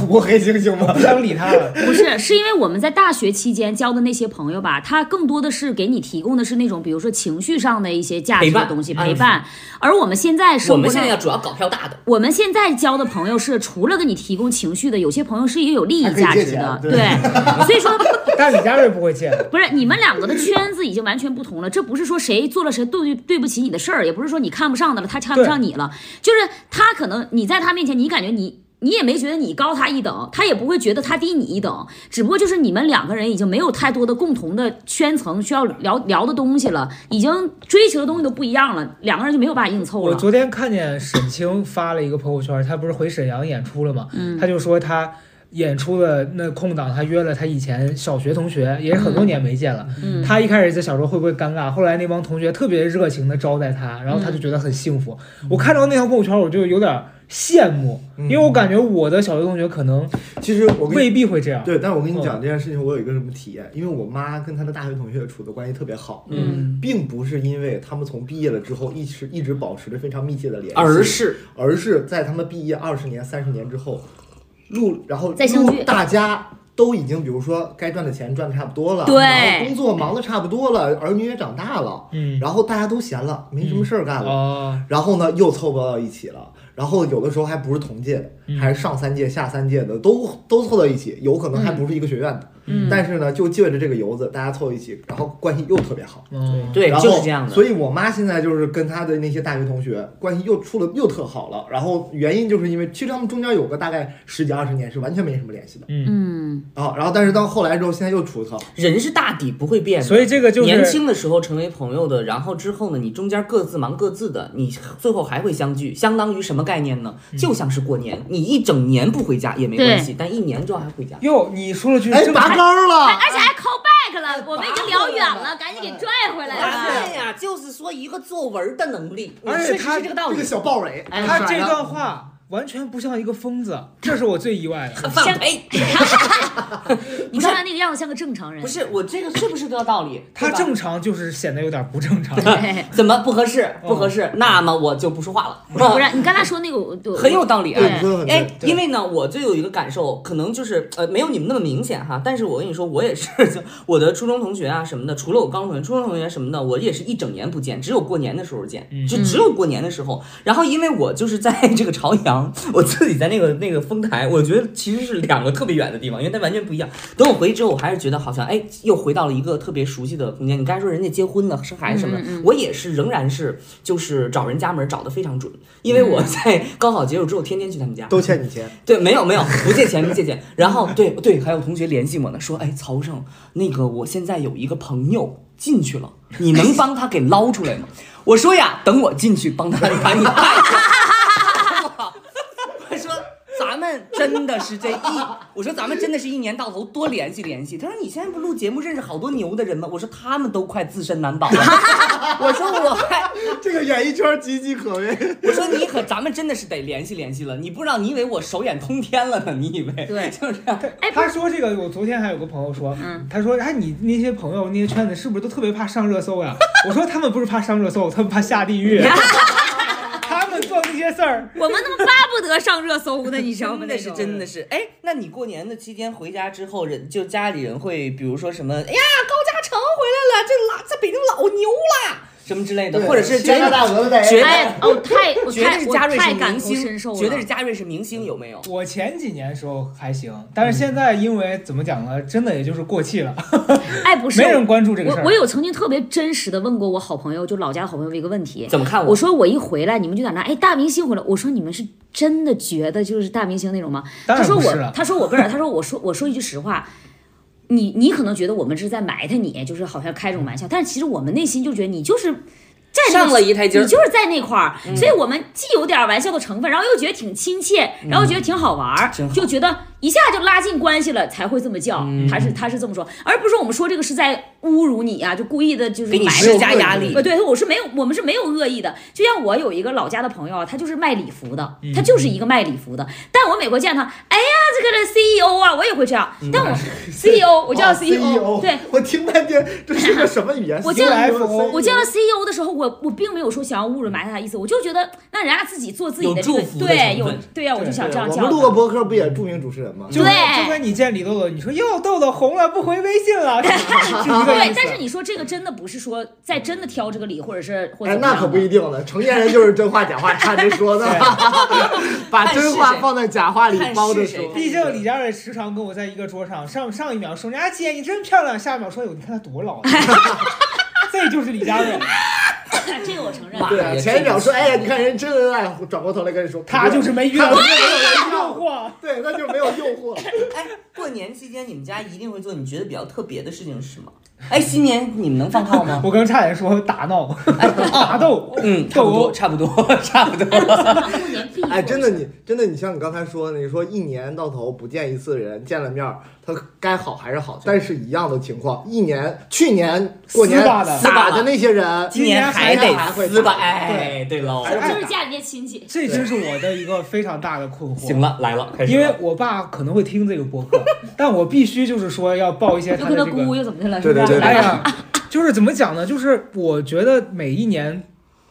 窝黑猩猩吗不？想理他了。不是，是因为我们在大学期间交的那些朋友吧，他更多的是给你提供的是那种，比如说情绪上的一些价值的东西，嗯陪伴。而我们现在是我们现在要主要搞票大的，我们现在交的朋友是除了给你提供情绪的，有些朋友是也有利益价值的，对，所以说但李佳瑞不会借，不是你们两个的圈子已经完全不同了，这不是说谁做了谁对对不起你的事儿，也不是说你看不上的了，他看不上你了，就是他可能你在他面前，你感觉你。你也没觉得你高他一等，他也不会觉得他低你一等，只不过就是你们两个人已经没有太多的共同的圈层需要聊聊的东西了，已经追求的东西都不一样了，两个人就没有办法硬凑了。我昨天看见沈清发了一个朋友圈，他不是回沈阳演出了吗？嗯他就说他演出的那空档，他约了他以前小学同学，也是很多年没见了。嗯他一开始在想说会不会尴尬，后来那帮同学特别热情的招待他，然后他就觉得很幸福。我看到那条朋友圈，我就有点羡慕，因为我感觉我的小学同学可能其实我未必会这样。对，但是我跟你讲这件事情，我有一个什么体验？因为我妈跟她的大学同学处的关系特别好，嗯，并不是因为他们从毕业了之后一直一直保持着非常密切的联系，而是而是在他们毕业二十年、三十年之后，录然后再相聚录大家都已经比如说该赚的钱赚的差不多了，对然后工作忙的差不多了，儿女也长大了，嗯，然后大家都闲了，没什么事儿干了，哦，然后呢又凑不到一起了。然后有的时候还不是同届的，嗯还是上三届、下三届的，都都凑到一起，有可能还不是一个学院的。嗯但是呢，就借着这个由子，大家凑到一起，然后关系又特别好。嗯，对，然后就是这样的。所以我妈现在就是跟她的那些大学同学关系又处的又特好了。然后原因就是因为其实他们中间有个大概十几二十年是完全没什么联系的嗯，啊。然后但是到后来之后，现在又处的特好。人是大抵不会变的，所以这个就是年轻的时候成为朋友的，然后之后呢，你中间各自忙各自的，你最后还会相聚，相当于什么概念呢？就像是过年，你一整年不回家也没关系，但一年之后还回家。哟，你说了句哎，拔高了！而且还 call back 了，我们已经聊远了，赶紧给拽回来了。对呀，就是说一个作文的能力，你而且确实他是这个道理这个。小豹尾，哎他这段话完全不像一个疯子，这是我最意外的。放呸！你看他那个样子像个正常人，不是我这个是不是这个道理？他正常就是显得有点不正常。怎么不合适？不合适，那么我就不说话了。不是你刚才说那个很有道理啊。哎，因为呢，我就有一个感受，可能就是呃，没有你们那么明显哈。但是我跟你说，我也是，就 我的初中同学啊什么的，除了我高中同学、初中同学什么的，我也是一整年不见，只有过年的时候见，就只有过年的时候。然后因为我就是在这个朝阳，我自己在那个那个丰台，我觉得其实是两个特别远的地方，因为它完全不一样。等我回去之后，我还是觉得好像哎，又回到了一个特别熟悉的空间。你刚才说人家结婚了、生孩子什么的，我也是仍然是就是找人家门找的非常准，因为我在高考结束之后，天天去他们家。都欠你钱，对，没有没有，不借钱不借钱。然后对对，还有同学联系我呢，说哎，曹胜，那个我现在有一个朋友进去了，你能帮他给捞出来吗？我说呀，等我进去帮他把你带出来。我说咱们真的是这一，我说咱们真的是一年到头多联系联系。他说你现在不录节目认识好多牛的人吗？我说他们都快自身难保了。我说我还。这个演艺圈岌岌可危。我说你可咱们真的是得联系联系了，你不知道，你以为我手眼通天了呢？你以为？对就是这样。哎，他说这个，我昨天还有个朋友说，他说，哎，你那些朋友那些圈子是不是都特别怕上热搜呀？我说他们不是怕上热搜，他们怕下地狱。事儿，我们他妈巴不得上热搜呢，你知道吗？那是真的是，哎，那你过年的期间回家之后，人就家里人会，比如说什么，哎呀，高嘉诚回来了，这老在北京老牛啦，什么之类的，或者是加大大鹅的代言。觉得哎哦，太我觉得太我是嘉瑞是太感明同身受星，了。觉得是嘉瑞是明星，有没有？我前几年时候还行，但是现在因为怎么讲呢，真的也就是过气了，哎，不是，没人关注这个事儿。我我有曾经特别真实的问过我好朋友，就老家的好朋友一个问题。怎么看我我说我一回来，你们就在那，哎，大明星回来。我说你们是真的觉得就是大明星那种吗？他说我是，他说我不是，他说我说我说一句实话，你你可能觉得我们是在埋汰你，就是好像开这种玩笑，但是其实我们内心就觉得你就是。在那个上了一台阶你就是在那块儿，所以我们既有点玩笑的成分，然后又觉得挺亲切，然后觉得挺好玩儿，就觉得一下就拉近关系了，才会这么叫。他是他是这么说，而不是说我们说这个是在侮辱你啊，就故意的就是给你施加压力呃，对，我是没有，我们是没有恶意的。就像我有一个老家的朋友啊，他就是卖礼服的，他就是一个卖礼服的。但我每回见他，哎呀，这个的 CEO 啊，我也会这样。但我 CEO，我叫哦 CEO，对。我听半天这是个什么语言？我见了 CEO，我见了 CEO 的时候，我我并没有说想要侮辱埋汰他的意思，我就觉得那人家自己做自己的这对有对呀、我就想这样我叫们录个他。播客不也著名主持人吗？就跟对就跟你见李豆豆，你说哟豆豆红了不回微信了。对但是你说这个真的不是说在真的挑这个理，或者是或者哎，怎么样的那可不一定了，成年人就是真话假话看着说的，把真话放在假话里包着说。毕竟李佳瑞时常跟我在一个桌上，上上一秒说人家姐你真漂亮，下一秒说呦你看她多老 这就是李佳瑞，这个我承认。对啊，前一秒说，哎呀，你看人真恩爱，转过头来跟你说，他就是没遇到他过就是没有人诱，惑。对，那就没有诱惑。哎，过年期间你们家一定会做你觉得比较特别的事情是什么？哎，新年你们能放炮吗？我刚差点说打闹、打斗，嗯，差不多，差不多，差不多。过年必哎，真的你真的你像你刚才说的，你说一年到头不见一次人，见了面儿，他该好还是好，但是一样的情况，一年去年过年撕巴的打的那些人，今年还今年还会得撕吧？打哎，对喽。就是家里那亲戚。这真是我的一个非常大的困惑。行了，来了，开始。因为我爸可能会听这个播客，但我必须就是说要报一些又跟他他的这个。姑又怎么的了？对对哎呀，就是怎么讲呢？就是我觉得每一年，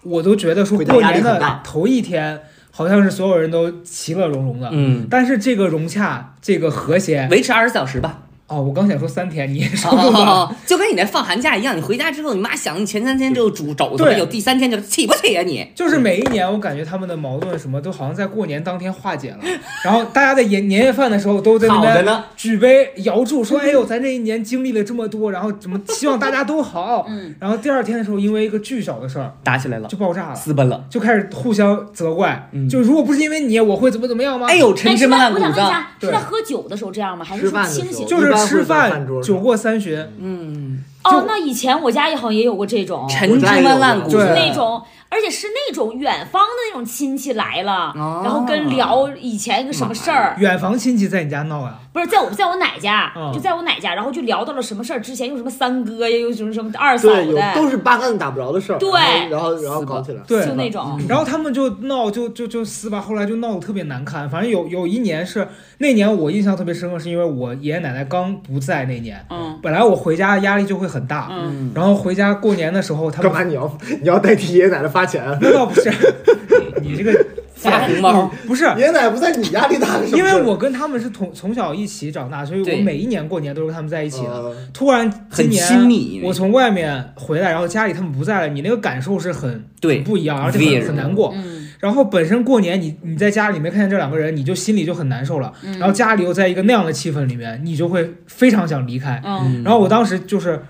我都觉得说过年的头一天，好像是所有人都其乐融融的。嗯，但是这个融洽，这个和谐，维持二十小时吧。哦，我刚想说三天，你也说哦够了。哦，就跟你那放寒假一样，你回家之后，你妈想你前三天就煮肘子，对有第三天就气不气呀你？就是每一年，我感觉他们的矛盾什么都好像在过年当天化解了，然后大家在年年夜饭的时候都在那边举杯摇柱，说：“哎呦，咱这一年经历了这么多，然后怎么希望大家都好。”嗯，然后第二天的时候，因为一个巨小的事儿打起来了，就爆炸了，私奔了。就开始互相责怪。嗯就如果不是因为你，我会怎么怎么样吗？哎，呦，陈哎，芝麻烂谷子。我想问一下，是在喝酒的时候这样吗？还是说清醒的时候？就是吃饭酒过三巡，嗯，哦，那以前我家也好像也有过这种，陈芝麻烂谷就是那种，而且是那种远方的那种亲戚来了，哦。然后跟聊以前一个什么事儿，远房亲戚在你家闹呀？不是在我在我奶家，嗯。就在我奶家，然后就聊到了什么事儿，之前又什么三哥呀，又什么什么二嫂对，有的，都是八竿子打不着的事儿，对。然后然后然后搞起来，对，就那种，然后他们就闹，就就就撕吧，后来就闹得特别难看。反正有有一年是那年我印象特别深刻，是因为我爷爷奶奶刚不在那年，嗯。本来我回家压力就会很大，嗯，然后回家过年的时候，他们干嘛你要你要代替爷爷奶奶发钱？那倒不是，你你这个发红包，不是。爷爷奶奶不在，你压力大的时候因？为我跟他们是从从小一起长大，所以我每一年过年都是跟他们在一起的。呃突然今很年我从外面回来，然后家里他们不在了，你那个感受是很对很不一样，而且很很难过。嗯然后本身过年你你在家里没看见这两个人，你就心里就很难受了。嗯然后家里又在一个那样的气氛里面，你就会非常想离开。嗯然后我当时就是，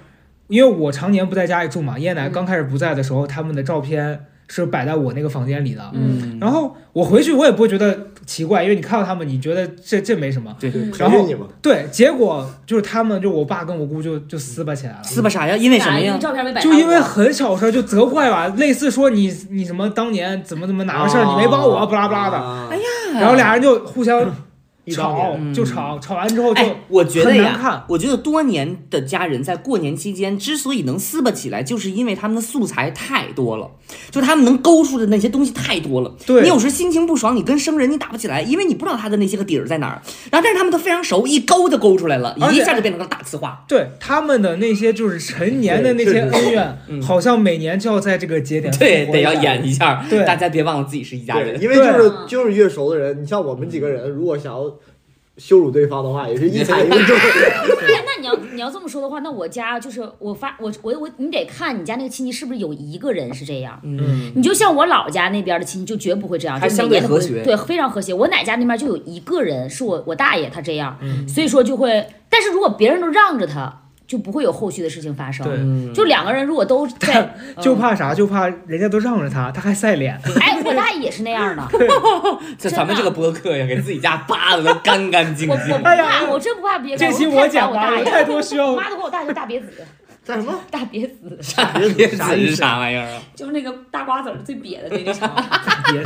因为我常年不在家里住嘛，爷爷奶奶嗯刚开始不在的时候，他们的照片是摆在我那个房间里的。嗯。然后我回去我也不会觉得奇怪，因为你看到他们，你觉得这这没什么。对，对然后对，结果就是他们就我爸跟我姑就就撕巴起来了。撕巴啥呀？因为什么呀？照片没摆就因为很小事儿就责怪吧，类似说你你什么当年怎么怎么哪个事儿你没帮我，不拉不拉的，哎呀，然后俩人就互相吵，就吵，吵完之后就哎，我觉得很难看。呀，我觉得多年的家人在过年期间之所以能撕巴起来，就是因为他们的素材太多了，就他们能勾出的那些东西太多了。对你有时心情不爽，你跟生人你打不起来，因为你不知道他的那些个底儿在哪儿。然后，但是他们都非常熟，一勾就勾出来了，一下就变成了大呲花。对他们的那些就是陈年的那些恩怨，嗯好像每年就要在这个节点对，得要演一下，对大家别忘了自己是一家，人。因为就是就是越熟的人，你像我们几个人，如果想要羞辱对方的话，也是一踩一个准。那 那你要你要这么说的话，那我家就是我发我我我你得看你家那个亲戚是不是有一个人是这样。嗯，你就像我老家那边的亲戚就绝不会这样，还相对就每年都不会和谐对，非常和谐。我奶家那边就有一个人是我我大爷他这样，嗯所以说就会，但是如果别人都让着他，就不会有后续的事情发生。对嗯就两个人如果都在，就怕啥？就怕人家都让着他，他还晒脸。哎，我大爷也是那样的，这咱们这个播客呀，给自己家扒的都干干净我我不净。哎呀怕，我真不怕别人。这期我我讲吧，有吧我大爷，太多需要我妈都管我大爷叫大瘪子，叫什么？大瘪子别子 是啥玩意儿啊？就是那个大瓜子儿最瘪的那个啥。别。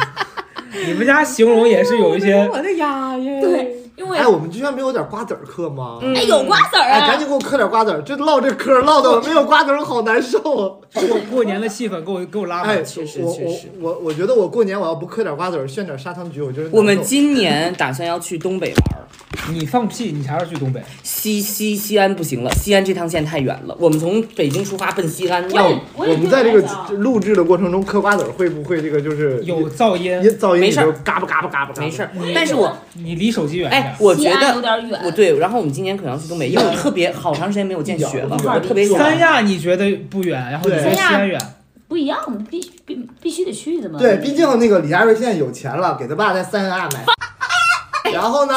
你们家形容也是有一些，我的呀耶！对，因为哎，我们居然没有点瓜子儿嗑吗？哎有瓜子儿哎，赶啊，紧给我嗑点瓜子儿！这唠这嗑唠的没有瓜子儿，我好难受啊！过过年的气氛给我给我拉哎，满。确实我确实我我我觉得我过年我要不嗑点瓜子儿，炫点砂糖橘，我觉得我们今年打算要去东北玩儿，你放屁，你啥时候去东北？西西西安不行了，西安这趟线太远了。我们从北京出发奔西安，要我我我们在这个录制的过程中嗑瓜子儿，会不会这个就是有噪音，一噪音没事儿你就嘎巴嘎巴嘎巴嘎巴？没事。但是我你离手机远一哎，。我觉得点远，我对，然后我们今年可能要去东北，因为我特别好长时间没有见雪了，我特别想。三亚你觉得不远，然后你觉得西安远，不一样，必须必必须得去的嘛。对，毕竟那个李佳瑞现在有钱了，给他爸在三亚买，然后呢，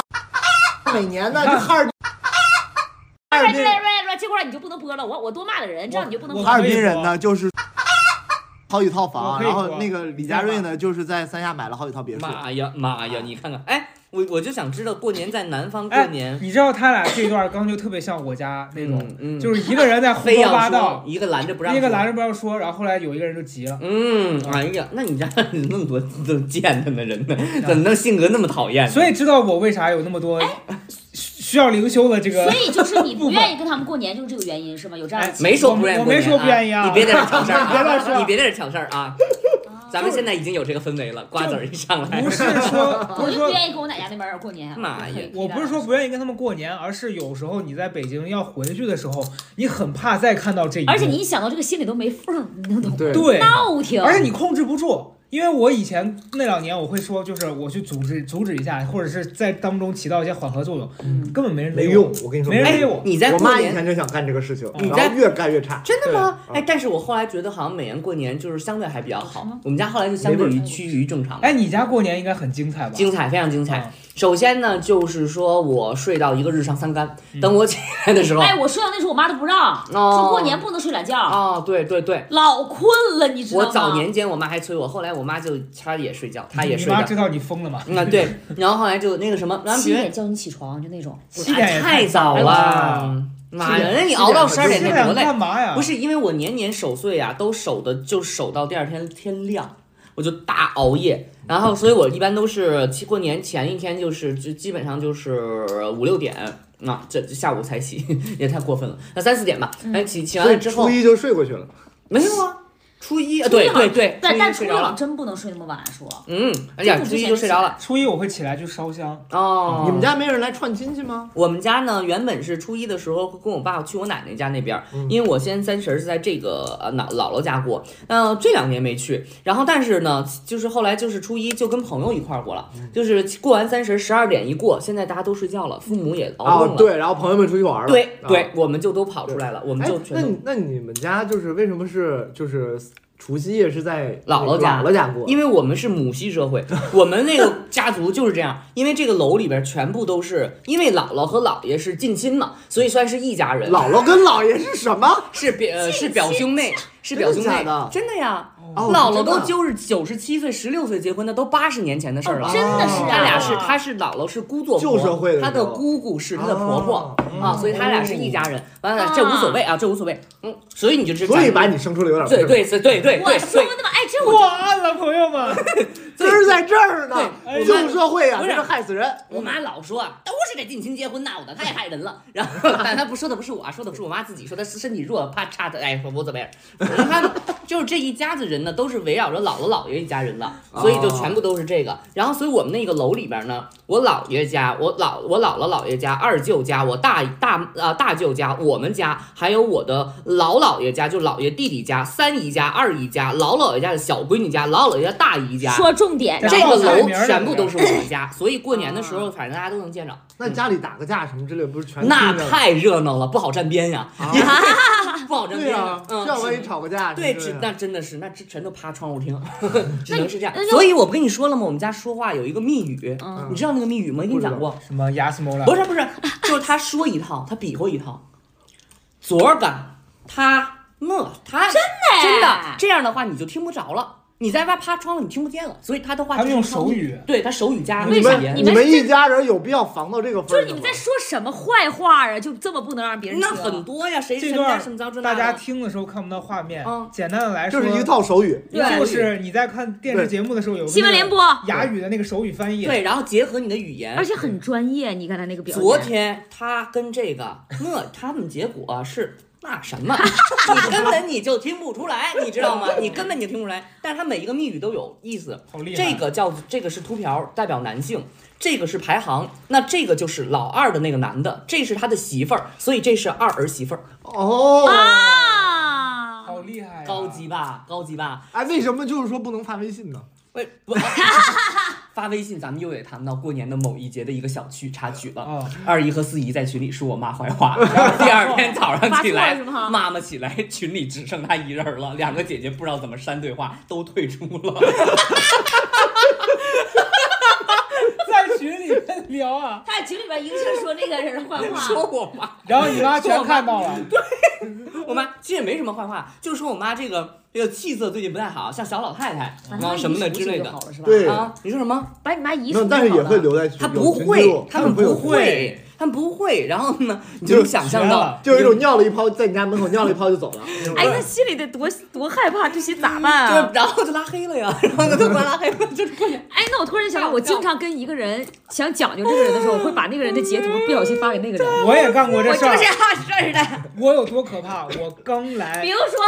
每年呢就哈尔哈尔滨吧？这块儿你就不能播了，我我多骂的人，这样你就不能。哈尔滨人呢，就是好几套我房，然后那个李佳瑞呢，就是在三亚买了好几套别墅。妈呀妈呀！你看看，哎，我我就想知道过年在南方过哎年，，你知道他俩这段刚就特别像我家那种，嗯嗯就是一个人在胡说八道，一个拦着不让，另一个拦着不让说，然后后来有一个人就急了。嗯，哎呀，那你家 那么多都贱的呢人呢？怎么能性格那么讨厌？所以知道我为啥有那么多需需要灵修的这个所。以就是你 不愿意跟他们过年，就是这个原因是吗？有这样的哎没说不愿意啊，我没说不愿意啊你别在这 抢事儿你别在这抢事儿啊！咱们现在已经有这个氛围了，瓜子儿一上来不，是说 不我就不，愿意跟我奶家那边儿过年。妈呀我不是说不愿意跟他们过年，而是有时候你在北京要回去的时候，你很怕再看到这一幕，而且你一想到这个心里都没缝儿，你能懂吗？对对，闹挺。而且你控制不住。因为我以前那两年，我会说，就是我去阻止阻止一下，或者是在当中起到一些缓和作用，嗯根本没人理没用我，跟你说哎没人理我。你在我妈以前就想干这个事情，你在然后越干越差。真的吗？对哎，但是我后来觉得好像每年过年就是相对还比较好，我们家后来就相对于趋于正常。哎，你家过年应该很精彩吧？精彩，非常精彩啊。首先呢，就是说我睡到一个日上三竿，等我起来的时候，哎，我睡到那时候，我妈都不让，说过年不能睡懒觉，哦，对对对，老困了，你知道吗？我早年间我妈还催我，后来我妈就她也睡觉，她也睡觉。妈知道你疯了吗？嗯，啊对，然后后来就那个什么，然后七点叫你起床就那种。七点太早了，妈呀，那你熬到十二点多累？干嘛呀？不是因为我年年守岁呀、都守的就守到第二天天亮，我就大熬夜，然后所以我一般都是过过年前一天就是就基本上就是五六点。啊，这这下午才起，也太过分了。那三四点吧，哎，起起完了之后初一就睡过去了。没有啊，初一啊，对对对，但但初一真不能睡那么晚，说嗯，哎呀，初一就睡着了。初一我会起来去烧香，哦，你们家没人来串亲戚吗？我们家呢，原本是初一的时候跟我爸去我奶奶家那边因为我先三十儿是在这个呃姥姥姥家过，那这两年没去，然后但是呢，就是后来就是初一就跟朋友一块儿过了，嗯。就是过完三十十二点一过，现在大家都睡觉了，父母也熬了，对，然后朋友们出去玩了。啊对对，我们就都跑出来了，我们哎就，那那你们家就是为什么是就是除夕夜是在姥姥家姥姥家过？因为我们是母系社会，我们那个家族就是这样。因为这个楼里边全部都是，因为姥姥和姥爷是近亲嘛，所以算是一家人。姥姥跟姥爷是什么？是表呃是表兄妹，是表兄妹真的的，真的呀。哦姥姥都就是九十七岁、十六岁结婚的，都八十年前的事儿了。哦真的是啊他俩是，他是姥姥是姑作婆，旧社会的他的时候姑姑是他的婆婆哦啊，所以他俩是一家人。完了，这无所谓啊，这无所谓。嗯，所以你就知道，所以把你生出来有点对对对对对我对对，说的嘛，哎，这我了，朋友们。根儿在这儿呢。对旧社会啊，不是这是害死人。我妈老说啊，都是这近亲结婚闹的，太害人了。然后，但她不说的不是我啊，说的是我妈自己，说她是身体弱，怕差的，哎，说无所谓。她就是这一家子人呢，都是围绕着姥姥姥爷一家人的，所以就全部都是这个。然后，所以我们那个楼里边呢，我姥爷家，我姥我姥姥姥爷家，二舅家，我大大呃大舅家，我们家，还有我的老姥爷家，就姥爷弟弟家，三姨家，二姨家，老姥爷家的小闺女家，老姥爷家大姨家。说重点，这这个楼全部都是我们家，所以过年的时候，反正大家都能见着。那家里打个架什么之类，不是全那太热闹了，不好站边呀，啊 不好站边呀。，嗯，这要万一吵个架，对，那真的是，那这全都趴窗户听，只能是这样所以我不跟你说了吗？我们家说话有一个密语，嗯你知道那个密语吗？我跟你讲过。什么？不是不是，就是他说一套，他比划一套。昨儿个他那他真的真的这样的话你就听不着了，你在外趴窗户你听不见了，所以他的话他用手语。对他手语加你为啥语言你们你们一家人有必要防到这个份儿？就是你们在说什么坏话啊？就这么不能让别人那听？很多呀，谁这段谁家什么着这大家听的时候看不到画面嗯，简单的来说，就是一套手语，就是你在看电视节目的时候有新闻联播，哑语的那个手语翻译。对，然后结合你的语言而。且很专业。你刚才那个表现，昨天他跟这个那他们结果是那什么，你根本你就听不出来，你知道吗？你根本你就听不出来。但是它每一个密语都有意思。好厉害！这个叫这个是秃瓢，代表男性。这个是排行，那这个就是老二的那个男的，这是他的媳妇儿，所以这是二儿媳妇儿，哦。啊，好厉害呀，高级吧？高级吧？哎，为什么就是说不能发微信呢？喂，不 发微信，咱们又得谈到过年的某一节的一个小趣插曲了。哦，二姨和四姨在群里说我妈坏话，然后第二天早上起来妈妈起来群里只剩她一人了，两个姐姐不知道怎么删对话，都退出了。在群里面聊啊，他在群里边一个劲说那个人的坏话，说我妈，然后你妈全看到了，对。我妈其实也没什么坏话，就说我妈这个这个气色最近不太好，像小老太太啊什么的之类的？对啊。你说什么？把你妈移除没有，就但是也好了会留在他不会录，他们不会他们不会。然后呢，你就想象到了，就有一种尿了一泡，在你家门口尿了一泡就走了。哎，那心里得多多害怕，这些咋办啊？就然后就拉黑了呀，然后呢就把拉黑了，就是过年。哎，那我突然想到，我经常跟一个人想讲究这个人的时候，我会把那个人的截图不小心发给那个人。我也干过这事儿我就是这。样事儿的。我有多可怕？我刚来比，如说，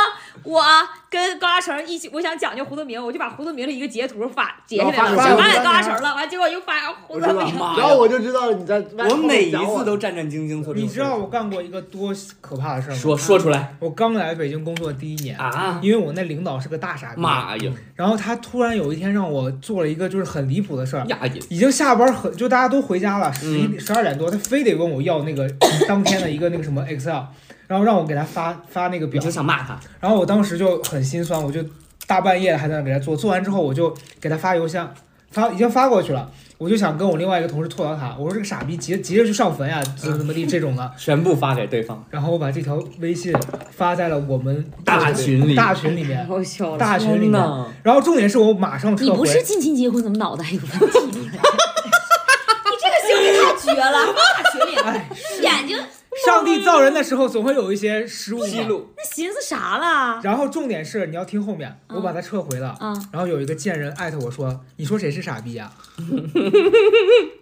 我跟高大成一起，我想讲究胡德明，我就把胡德明的一个截图发截下来了，发想发给给高大成了，完结果又发胡我知道德明。然后我就知道你在外我每一次都战战兢兢你知道我干过一个多可怕的事儿吗？说说出来。我刚来北京工作第一年，啊！因为我那领导是个大傻逼，妈呀。然后他突然有一天让我做了一个就是很离谱的事儿，呀已经下班很就大家都回家了，十嗯。一十二点多，他非得问我要那个 当天的一个那个什么 Excel，然后让我给他发发那个表。你就，想骂他，然后我当时就很心酸，我就大半夜还在那给他做，做完之后我就给他发邮箱，发已经发过去了，我就想跟我另外一个同事吐槽他，我说这个傻逼急急着去上坟呀，怎么怎么地这种的，全部发给对方，然后我把这条微信发在了我们大群里。大群里面，好笑。大群里面，然后重点是我马上撤回，你不是近亲结婚，怎么脑袋有问题？你这个行为太绝了！大群里，哎，眼睛上帝造人的时候总会有一些失误记录那寻思啥了？然后重点是你要听后面，嗯我把它撤回了。嗯，然后有一个贱人艾特我说：“你说谁是傻逼呀、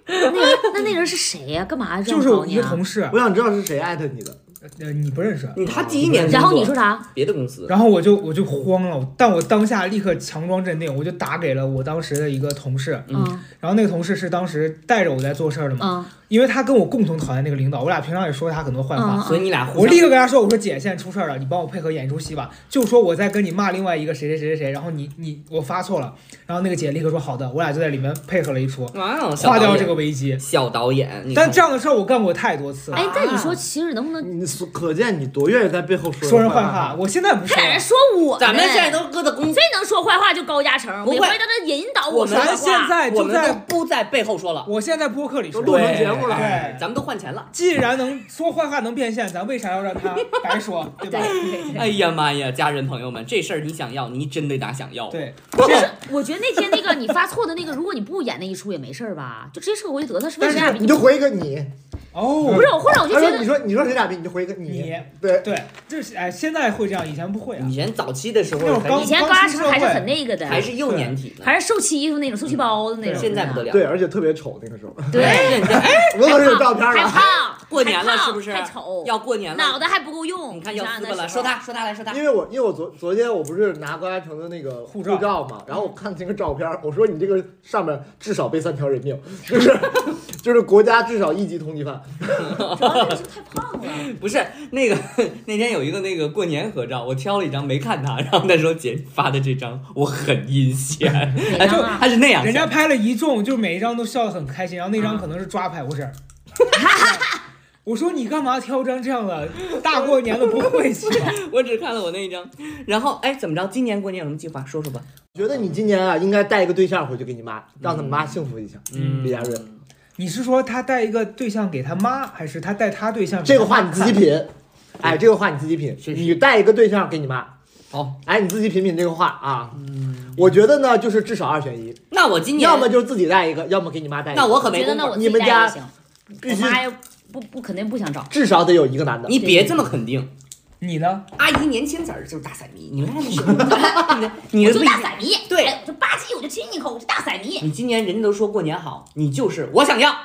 那人那那人是谁呀？干嘛这就是我一？个同事，我想知道是谁艾特你的。呃，你不认识。你他第一年工作，然后你说啥？别的公司，然后我就我就慌了，但我当下立刻强装镇定，我就打给了我当时的一个同事，然后那个同事是当时带着我在做事儿的嘛，嗯因为他跟我共同讨厌那个领导，我俩平常也说他很多坏话，嗯所以你俩我立刻跟他说：“我说姐，现在出事儿了，你帮我配合演一出戏吧。就说我在跟你骂另外一个谁谁谁谁谁，然后你你我发错了，然后那个姐立刻说好的，我俩就在里面配合了一出，哇哦，小划掉这个危机。小导演，但这样的事儿我干过太多次了，哎，但你说其实能不能你所可见你多愿意在背后说说人坏坏话，。我现在不说了还在。说我咱们现在都搁在公司，最能说坏话就高嘉诚，不会每回在那引导我们说坏话。咱现在就在，不在背后说了，我现在播客里说，都录成节目了对，咱们都换钱了。既然能说坏话能变现，咱为啥要让他白说，对吧？哎呀妈呀，家人朋友们，这事儿你想要，你真得打想要。对，不是 我觉得那天那个你发错的那个，如果你不演那一出也没事儿吧，就直接撤回就得了。是为啥但是？你就回一个你，哦。不，是，或者我就觉得你说你说谁傻逼，你就回一个你。对，对，就是哎，现在会这样，以前不会啊。以。前早期的时候以前高二时候还是很那个的，还是幼年体呢，还是受欺负那种，受气包的那种。现在不得了。对，而且特别丑那个时候，对，人家哎，我可是有照片了。过年了是不是太丑，要过年了，脑袋还不够用。你看要想想撕巴了，说他，说他来说他因。为我因为我昨昨天我不是拿高嘉诚的那个护照照嘛，然后我看那个照片，我说你这个上面至少背三条人命，就是就是国家至少一级通缉犯。主要那个时候太胖了。不是那个那天有一个那个过年合照，我挑了一张没看他，然后那时候姐发的这张我很阴险，他就他是那样，人家拍了一众，就每一张都笑得很开心，然后那张可能是抓拍，不是。我说你干嘛挑张这样的？大过年的不晦气？我只看了我那一张，然后哎怎么着？今年过年有什么计划？说说吧。觉得你今年啊，应该带一个对象回去给你妈，让他妈幸福一下。嗯李佳瑞，你是说他带一个对象给他妈，还是他带他对象？这个话你自己。品。哎，这个话你自己品。是是你带一个对象给你妈，好，哎，你自己品品这个话啊。我觉得呢，就是至少二选一，那我今年要么就是自己带一个，要么给你妈带一个。那我可我觉得没你们家，必须我妈又不不肯定不想找。至少得有一个男的。你别这么肯定，你呢？阿姨年轻子儿就是大色迷，你们看这是？你我就的不一大色迷，对哎我就吧唧我就亲你一口，我就大色迷。你今年人家都说过年好，你就是我想要。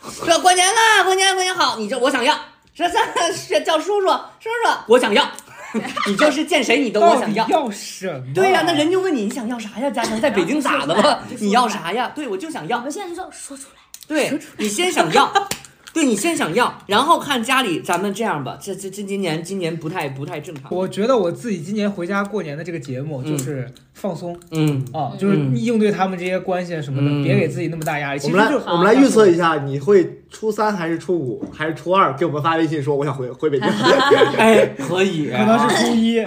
这过年了，过年过年好，你这我想要。这这是叫叔叔，叔叔，我想要。你就是见谁你都我想要。要什么？对呀、那人就问你你想要啥呀？嘉诚在北京咋的了？你要啥呀？对，我就想要我。现在就说说出来，对你先想要，对你先想要，然后看家里咱们这样吧。这这这今年今年不太不太正常。我觉得我自己今年回家过年的这个节目就是放松嗯，啊，就是嗯应对他们这些关系啊什么的，嗯别给自己那么大压力。我们来我们来预测一下，你会初三还是初五还是初二给我们发微信说我想回回北京。哎，可以，可能是初一，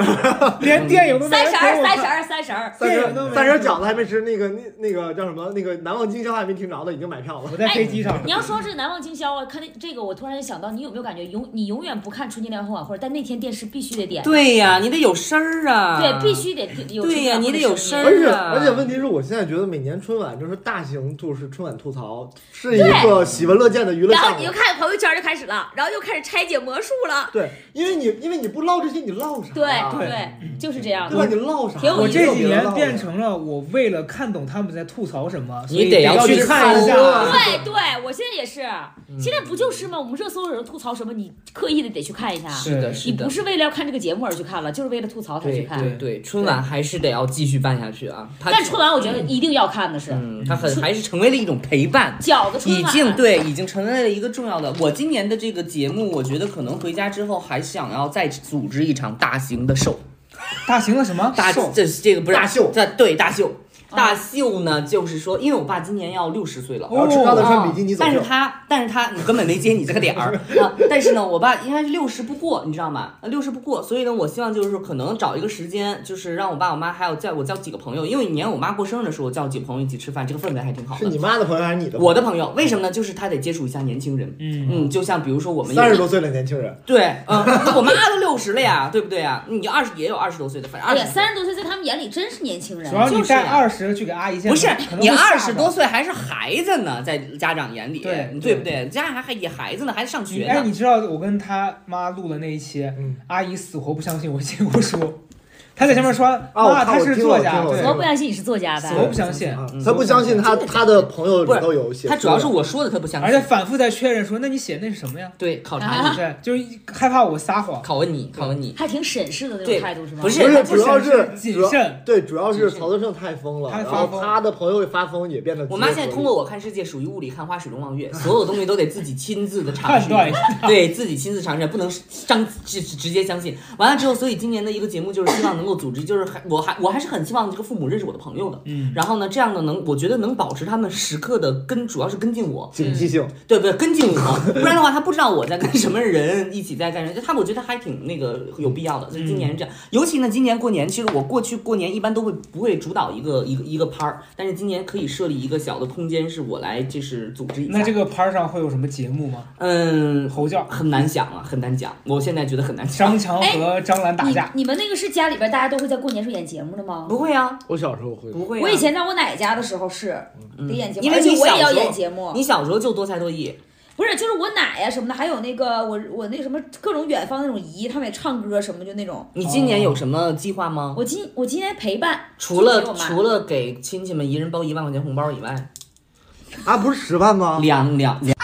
连电影都没三十儿，人给我三十二，三十二。三十三十饺子还没吃，那个那那个叫什么？那个难忘今宵还没听着呢，已经买票了。我在飞机上你。要说这难忘今宵啊，看那这个，我突然间想到，你有没有感觉永你永远不看春节联欢晚会，但那天电视必须得点，对呀，你得有声儿啊，对，必须得有对呀你得有的声声音而且啊而且问题是我现在觉得每年春晚就是大型就是春晚吐槽是一个喜闻乐见的娱乐项目然后你就。看朋友圈就开始了，然后又开始拆解魔术了。对，因为你因为你不唠这些，你唠啥对？对对，就是这样对吧？的。你唠啥？我这几年变成了，我为了看懂他们在吐槽什么，所以你得要要去看一下。对对，我现在也是，现在不就是吗？我们热搜有人吐槽什么，你刻意的得去看一下。是的，是的你不。是为了要看这个节目而去看了，就是为了吐槽才去看。对对，春晚还是得要继续办下去啊！但春晚我觉得一定要看的是嗯，它很还是成为了一种陪伴。饺子春晚，经对，已经成为了一个重要的。我今年的这个节目，我觉得可能回家之后还想要再组织一场大型的秀，大型的什么大秀这这个不是大秀这对大秀。啊大秀呢，就是说，因为我爸今年要六十岁了，然后吃到的穿比基尼走但是。他，但是他，你根本没接你这个点儿 啊！但是呢，我爸应该是六十不过，你知道吗？呃六十不过，所以呢，我希望就是说，可能找一个时间，就是让我爸我妈还有叫我叫几个朋友，因为年我妈过生日的时候，我叫几个朋友一起吃饭，这个氛围还挺好的。是你妈的朋友还是你的？我的朋友，为什么呢？就是他得接触一下年轻人，嗯嗯，就像比如说我们有三十多岁的年轻人，对，嗯，我妈都六十了呀，对不对呀？你二十也有二十多岁的，反正十。三十多岁在他们眼里真是年轻人主。要你就是呀带二十去给阿姨见，不是你二十多岁还是孩子呢，在家长眼里，对对不对？家长还还也孩子呢，还上学哎，呢。你知道我跟他妈录的那一期，嗯阿姨死活不相信我写过书，她在前面说，啊，他是作家，对我听了死活不相信你是作家死活呗。不相信，他不相信他他的朋友里头有写，他主要是我说的，他不相信而且。反复在确认说，那你写那是什么呀？对，考察啊你，对，就是害怕我撒谎，拷问你，拷问你。还挺审视的那种态度是吗？不是不是主要是谨慎。对，主要是曹德胜太疯了，然后他的朋友发疯也变得。我妈现在通过我看世界，属于雾里看花，水中望月，所有东西都得自己亲自的尝试，对自己亲自尝试，不能张直直接相信。完了之后，所以今年的一个节目就是希望能够组织，就是还我还我还是很希望这个父母认识我的朋友的，嗯，然后呢，这样呢能我觉得能保持他们时刻的跟，主要是跟进我，警惕性，对不对？跟进我，不然的话他不知道我在跟什么人一起在干什么，他们我觉得还挺那个有必要的。所以今年是这样，尤其呢，今年过年，其实我过去过年一般都会不会主导一个一个一个拍儿，但是今年可以设立一个小的空间，是我来就是组织一下。那这个拍儿上会有什么节目吗？嗯，猴叫，很难想啊，很难讲。我现在觉得很难讲。张强和张兰打你架，你们那个是家里边大家都会在过年时候演节目的吗？不会啊，我小时候会。不会、啊。我以前在我奶家的时候是嗯得演节目，因为而且我也要演节目。你小时候就多才多艺，不是，就是我奶呀、什么的，还有那个我我那什么各种远方那种姨，他们也唱歌什么，就那种。你今年有什么计划吗？我今我今年陪伴，除了除了给亲戚们一人包一万块钱红包以外，啊，不是十万吗？两两两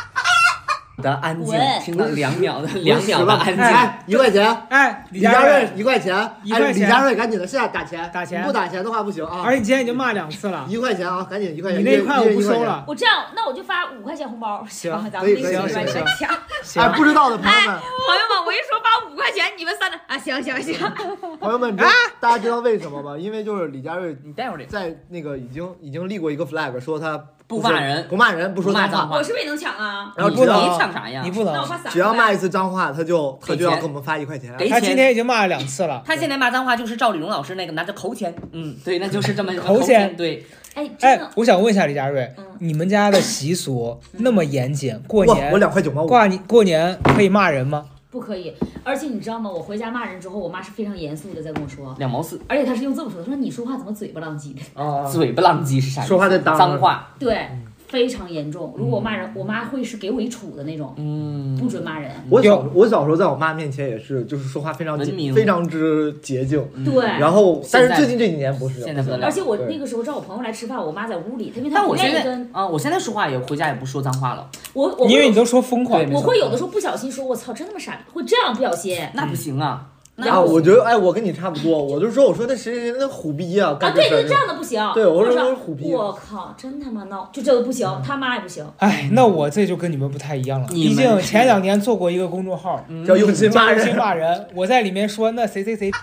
的安静，听到两秒的两秒的安静。哎，一块钱。哎，李李佳佳瑞瑞，一块钱，哎，一块钱李佳瑞，赶紧的，现在打钱，打钱你不打钱的话不行啊而。且你今天已经骂两次了，一块钱啊，赶紧一块钱。你那一块我不收了。我这样，那我就发五块钱红包，行咱们那个可以行抢。行哎，不知道的朋友们，朋友们，我一说发五块钱，你们三个啊，行行行，朋友们，你知道大家知道为什么吗？因为就是李佳瑞你待会儿在那个已经已经立过一个 flag，说他不骂人不骂人，不说脏话。不骂脏话我是不是也能抢啊？然后你不能你抢啥呀你？不能。只要骂一次脏话，他就他就要给我们发一块钱。他今。天已经骂了两次了，他现在骂脏话就是赵丽蓉老师那个拿着头钱，嗯，对，那就是这么扣钱对，哎，真哎的，，我想问一下李佳瑞嗯，你们家的习俗那么严谨，过，年我两块九毛五。挂你过年可以骂人吗？不可以。而且你知道吗？我回家骂人之后，我妈是非常严肃的在跟我说，两毛四，而且她是用这么说的，她说你说话怎么嘴巴浪叽的？啊，嘴巴浪叽是啥意思？说话的脏话，对，非常严重。如果我骂人，我妈会是给我一杵的那种，嗯，不准骂人。我小我小时候在我妈面前也是，就是说话非常洁非常之洁净。对。然后，但是最近这几年不是。现在不得了而且我那个时候找我朋友来吃饭，我妈在屋里，她因为她我现在愿意跟啊，我现在说话也回家也不说脏话了，我，我会因为你都说疯狂我会有的时候不小心说，我操，真他妈傻，会这样不小心那不行啊，然啊，后我觉得，哎，我跟你差不多，我就说，我说那谁谁谁那虎逼啊，啊，干对对，这样的不行。对我说我是虎逼我靠，真他妈闹，就这个不行，他妈也不行。哎，那我这就跟你们不太一样了。毕竟前两年做过一个公众号，叫用心骂人”，用心。骂人，我在里面说那谁谁谁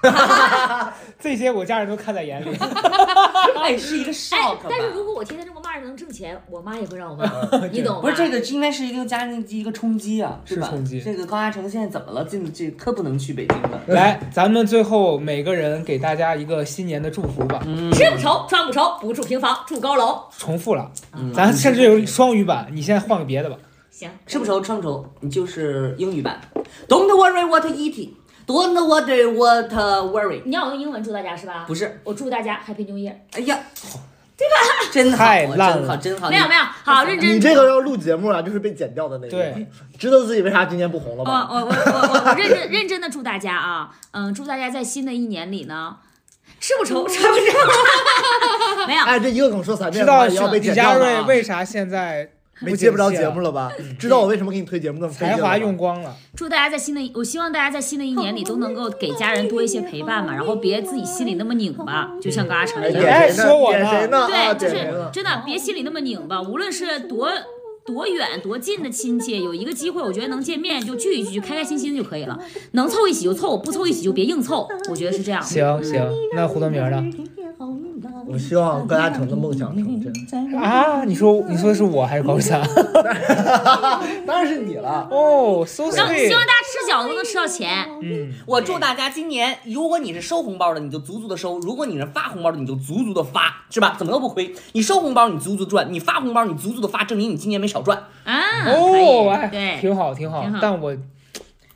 这些我家人都看在眼里。哎，是一个哎 shock 吧。，但是如果我天天这么骂人能挣钱，我妈也会让我骂，你懂吗？不是这个，应该是一个家庭一个冲击啊，吧？是冲击这个高嘉诚现在怎么了？进这特不能去北京了。来，咱们最后每个人给大家一个新年的祝福吧。嗯，吃不愁，穿不愁，不住平房，住高楼。重复了，嗯咱甚至有双语版，你现在换个别的吧。行，吃不愁，穿不愁，你就是英语版。Don't worry what eating, don't worry what worry。你要我用英文祝大家是吧？不是，我祝大家 Happy New Year。哎呀，对吧？真好，太烂真好，了真好。没有没有，好认真。你这个要录节目啊，就是被剪掉的那个。对，知道自己为啥今年不红了我吧？我我我我我认真 认真的祝大家啊，嗯，祝大家在新的一年里呢，吃不愁，穿不愁。没有，哎，这一个梗说三遍知道要被李佳剪掉的啊瑞为啥现在 没接不着节目了吧？知道我为什么给你推节目那么费劲才华用光了。祝大家在新的一，我希望大家在新的一年里都能够给家人多一些陪伴嘛，然后别自己心里那么拧巴，就像高嘉诚哎一样。说我呢对，就是？真的别心里那么拧巴，无论是多。多远多近的亲戚，有一个机会，我觉得能见面就聚一聚，开开心心就可以了。能凑一起就凑，不凑一起就别硬凑。我觉得是这样。行行，那胡德明呢？我希望高嘉诚的梦想成真。啊，你说你说的是我还是高三？当然是你了。哦，so 让希望。大家吃饺子都能吃到钱。嗯，我祝大家今年，如果你是收红包的，你就足足的收；如果你是发红包的，你就足足的发，是吧？怎么都不亏。你收红包，你足足赚；你发红包，你足足的发，证明你今年没少赚。啊，可哦，对，挺好挺好挺好。但我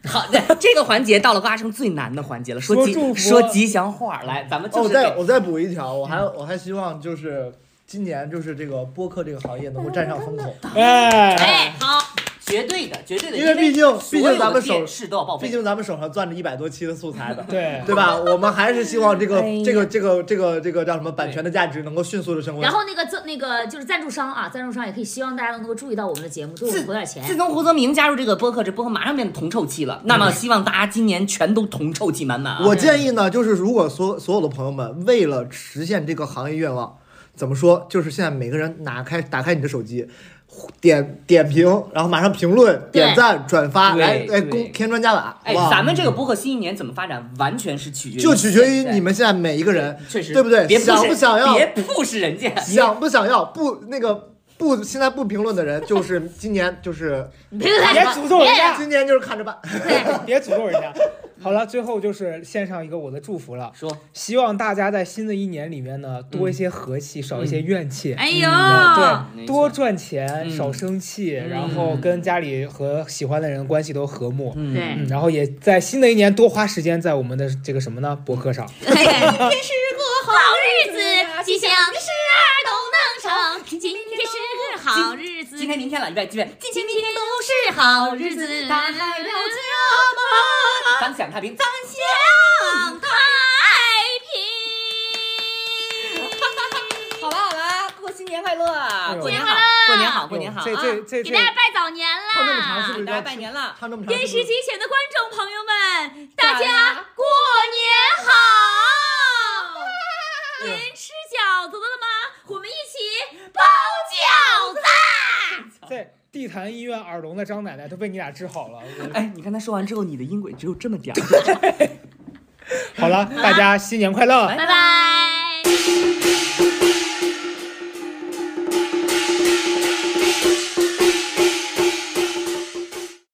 好，对这个环节到了高嘉诚最难的环节了，说吉说祝说吉祥话，来，咱们哦，就我再我再补一条，我还我还希望就是今年就是这个播客这个行业能够站上风口，哎，哎，好，绝对的，绝对的，因为毕竟毕竟咱们手是都要报废。毕竟咱们手上攥着一百多期的素材的。对，对吧？我们还是希望这个、这个这个这个这个叫什么版权的价值能够迅速的升温。然后那个赞那个就是赞助商啊，赞助商也可以希望大家能够注意到我们的节目，给我们投点钱自。从胡泽明加入这个播客，这播客马上变得铜臭气了。那么希望大家今年全都铜臭气满满啊！我建议呢，就是如果所所有的朋友们为了实现这个行业愿望，怎么说？就是现在每个人拿开打开你的手机，点点评，然后马上评论、点赞、转发，对来哎对公添砖加瓦，哎？咱们这个播客新一年怎么发展，完全是取决于就取决于你们现在每一个人确实对不对别想不想要别 push 人家。想不想要不那个不现在不评论的人，就是今年就是你 别诅咒人家，今年就是看着办。别诅咒人家。好了，最后就是献上一个我的祝福了，说，希望大家在新的一年里面呢，多一些和气，少一些怨气。哎呦，对，多赚钱，嗯。少生气，嗯。然后跟家里和喜欢的人关系都和睦。嗯。对。嗯，然后也在新的一年多花时间在我们的这个什么呢？博客上。今天 是个好日子，吉祥的事儿都能成。今天好日子，今天、明天了，预备，预备，今天、明天都是好日子。大海了咱享太平，咱享太平。好了好了，过新年快乐呦，过年好，过年好，过年好，这啊这这这给大家拜早年啦！是给大家拜年了。唱这么长电视机前的观众朋友们，大家过年好！您吃饺子了吗？我们一起包饺子。在地坛医院耳聋的张奶奶都被你俩治好了。我哎，你看他说完之后，你的音轨只有这么点儿。好了，大家新年快乐！拜拜。